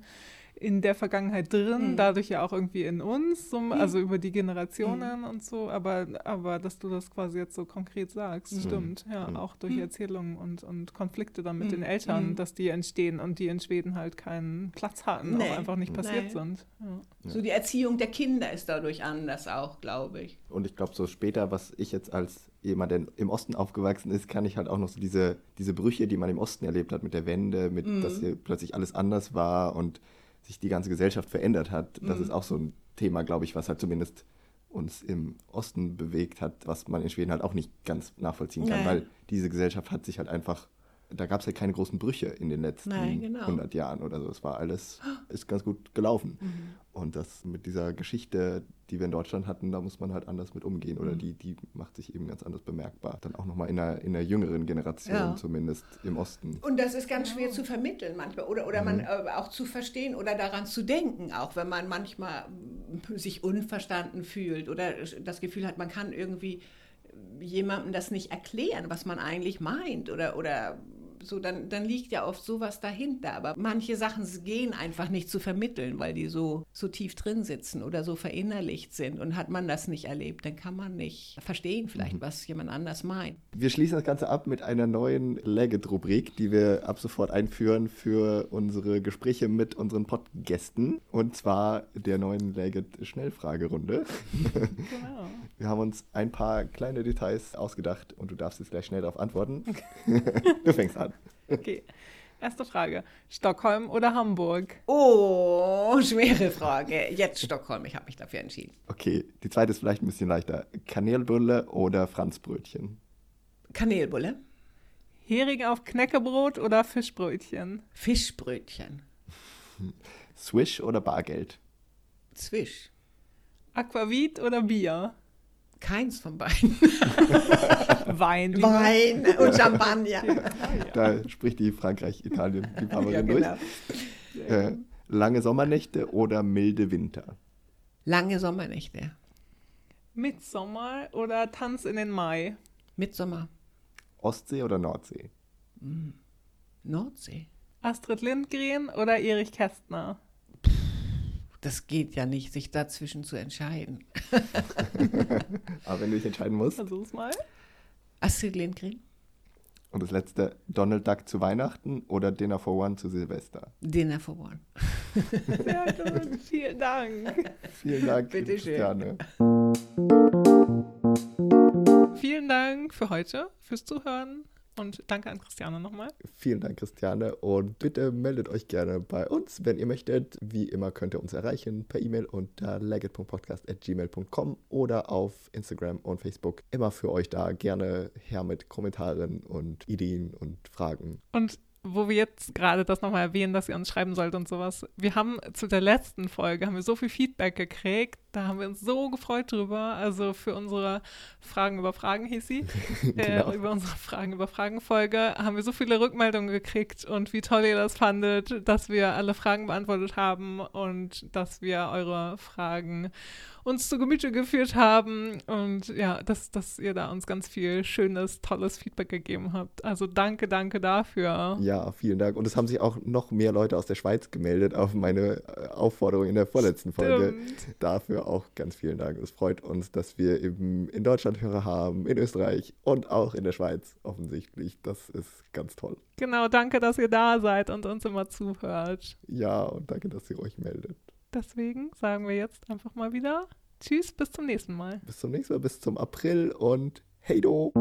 in der Vergangenheit drin, Mhm. dadurch ja auch irgendwie in uns, so, also über die Generationen und so, aber, aber dass du das quasi jetzt so konkret sagst, Mhm. stimmt, ja, Mhm. auch durch Erzählungen und, und Konflikte dann mit Mhm. den Eltern, Mhm. dass die entstehen und die in Schweden halt keinen Platz hatten, Nee. auch einfach nicht passiert Nee. sind. Ja. So die Erziehung der Kinder ist dadurch anders auch, glaube ich. Und ich glaube, so später, was ich jetzt als jemand, der im Osten aufgewachsen ist, kann ich halt auch noch so diese, diese Brüche, die man im Osten erlebt hat mit der Wende, mit, dass hier plötzlich alles anders war und sich die ganze Gesellschaft verändert hat. Das ist auch so ein Thema, glaube ich, was halt zumindest uns im Osten bewegt hat, was man in Schweden halt auch nicht ganz nachvollziehen kann, Nee. weil diese Gesellschaft hat sich halt einfach, da gab es halt keine großen Brüche in den letzten Nein, genau. 100 Jahren oder so. Es war alles, ist ganz gut gelaufen. Mhm. Und das mit dieser Geschichte, die wir in Deutschland hatten, da muss man halt anders mit umgehen Mhm. oder die, die macht sich eben ganz anders bemerkbar. Dann auch nochmal in einer, in einer jüngeren Generation, Ja. zumindest im Osten. Und das ist ganz schwer zu vermitteln manchmal oder, oder man äh, auch zu verstehen oder daran zu denken, auch wenn man manchmal sich unverstanden fühlt oder das Gefühl hat, man kann irgendwie jemandem das nicht erklären, was man eigentlich meint oder, oder so, dann, dann liegt ja oft sowas dahinter. Aber manche Sachen gehen einfach nicht zu vermitteln, weil die so, so tief drin sitzen oder so verinnerlicht sind. Und hat man das nicht erlebt, dann kann man nicht verstehen vielleicht, was jemand anders meint. Wir schließen das Ganze ab mit einer neuen Legit-Rubrik, die wir ab sofort einführen für unsere Gespräche mit unseren Podgästen. Und zwar der neuen Legit-Schnellfragerunde. Genau. Wir haben uns ein paar kleine Details ausgedacht und du darfst jetzt gleich schnell darauf antworten. du fängst an. Okay. Erste Frage. Stockholm oder Hamburg? Oh, schwere Frage. Jetzt Stockholm, ich habe mich dafür entschieden. Okay, die zweite ist vielleicht ein bisschen leichter. Kanelbulle oder Franzbrötchen? Kanelbulle, Hering auf Knäckebrot oder Fischbrötchen? Fischbrötchen, Swish oder Bargeld? Zwisch. Aquavit oder Bier? Keins von beiden. Wein. Wein und Champagner. Da spricht die Frankreich-Italien-Liebhaberin Ja, genau. durch. Äh, lange Sommernächte oder milde Winter? Lange Sommernächte. Mitsommer oder Tanz in den Mai? Mitsommer. Ostsee oder Nordsee? Nordsee. Astrid Lindgren oder Erich Kästner? Das geht ja nicht, sich dazwischen zu entscheiden. Aber wenn du dich entscheiden musst. Versuch's mal. Astrid Lindgren, Und das letzte, Donald Duck zu Weihnachten oder Dinner for One zu Silvester? Dinner for One. Sehr gut, vielen Dank. Vielen Dank, Bitte schön. Christiane. Vielen Dank für heute, fürs Zuhören und danke an Christiane nochmal. Vielen Dank, Christiane. Und bitte meldet euch gerne bei uns, wenn ihr möchtet. Wie immer könnt ihr uns erreichen per E-Mail unter legit.podcast.gmail.com oder auf Instagram und Facebook. Immer für euch da. Gerne her mit Kommentaren und Ideen und Fragen. Und wo wir jetzt gerade das nochmal erwähnen, dass ihr uns schreiben sollt und sowas. Wir haben zu der letzten Folge haben wir so viel Feedback gekriegt. Da haben wir uns so gefreut drüber. Also für unsere Fragen über Fragen hieß sie. Genau. äh, über unsere Fragen über Fragen Folge haben wir so viele Rückmeldungen gekriegt und wie toll ihr das fandet, dass wir alle Fragen beantwortet haben und dass wir eure Fragen uns zu Gemüte geführt haben und ja, dass, dass ihr da uns ganz viel schönes, tolles Feedback gegeben habt. Also danke, danke dafür. Ja, vielen Dank. Und es haben sich auch noch mehr Leute aus der Schweiz gemeldet auf meine äh, Aufforderung in der vorletzten Folge. Stimmt. Dafür auch ganz vielen Dank. Es freut uns, dass wir eben in Deutschland Hörer haben, in Österreich und auch in der Schweiz offensichtlich. Das ist ganz toll. Genau, danke, dass ihr da seid und uns immer zuhört. Ja, und danke, dass ihr euch meldet. Deswegen sagen wir jetzt einfach mal wieder Tschüss, bis zum nächsten Mal. Bis zum nächsten Mal, bis zum April und hey do!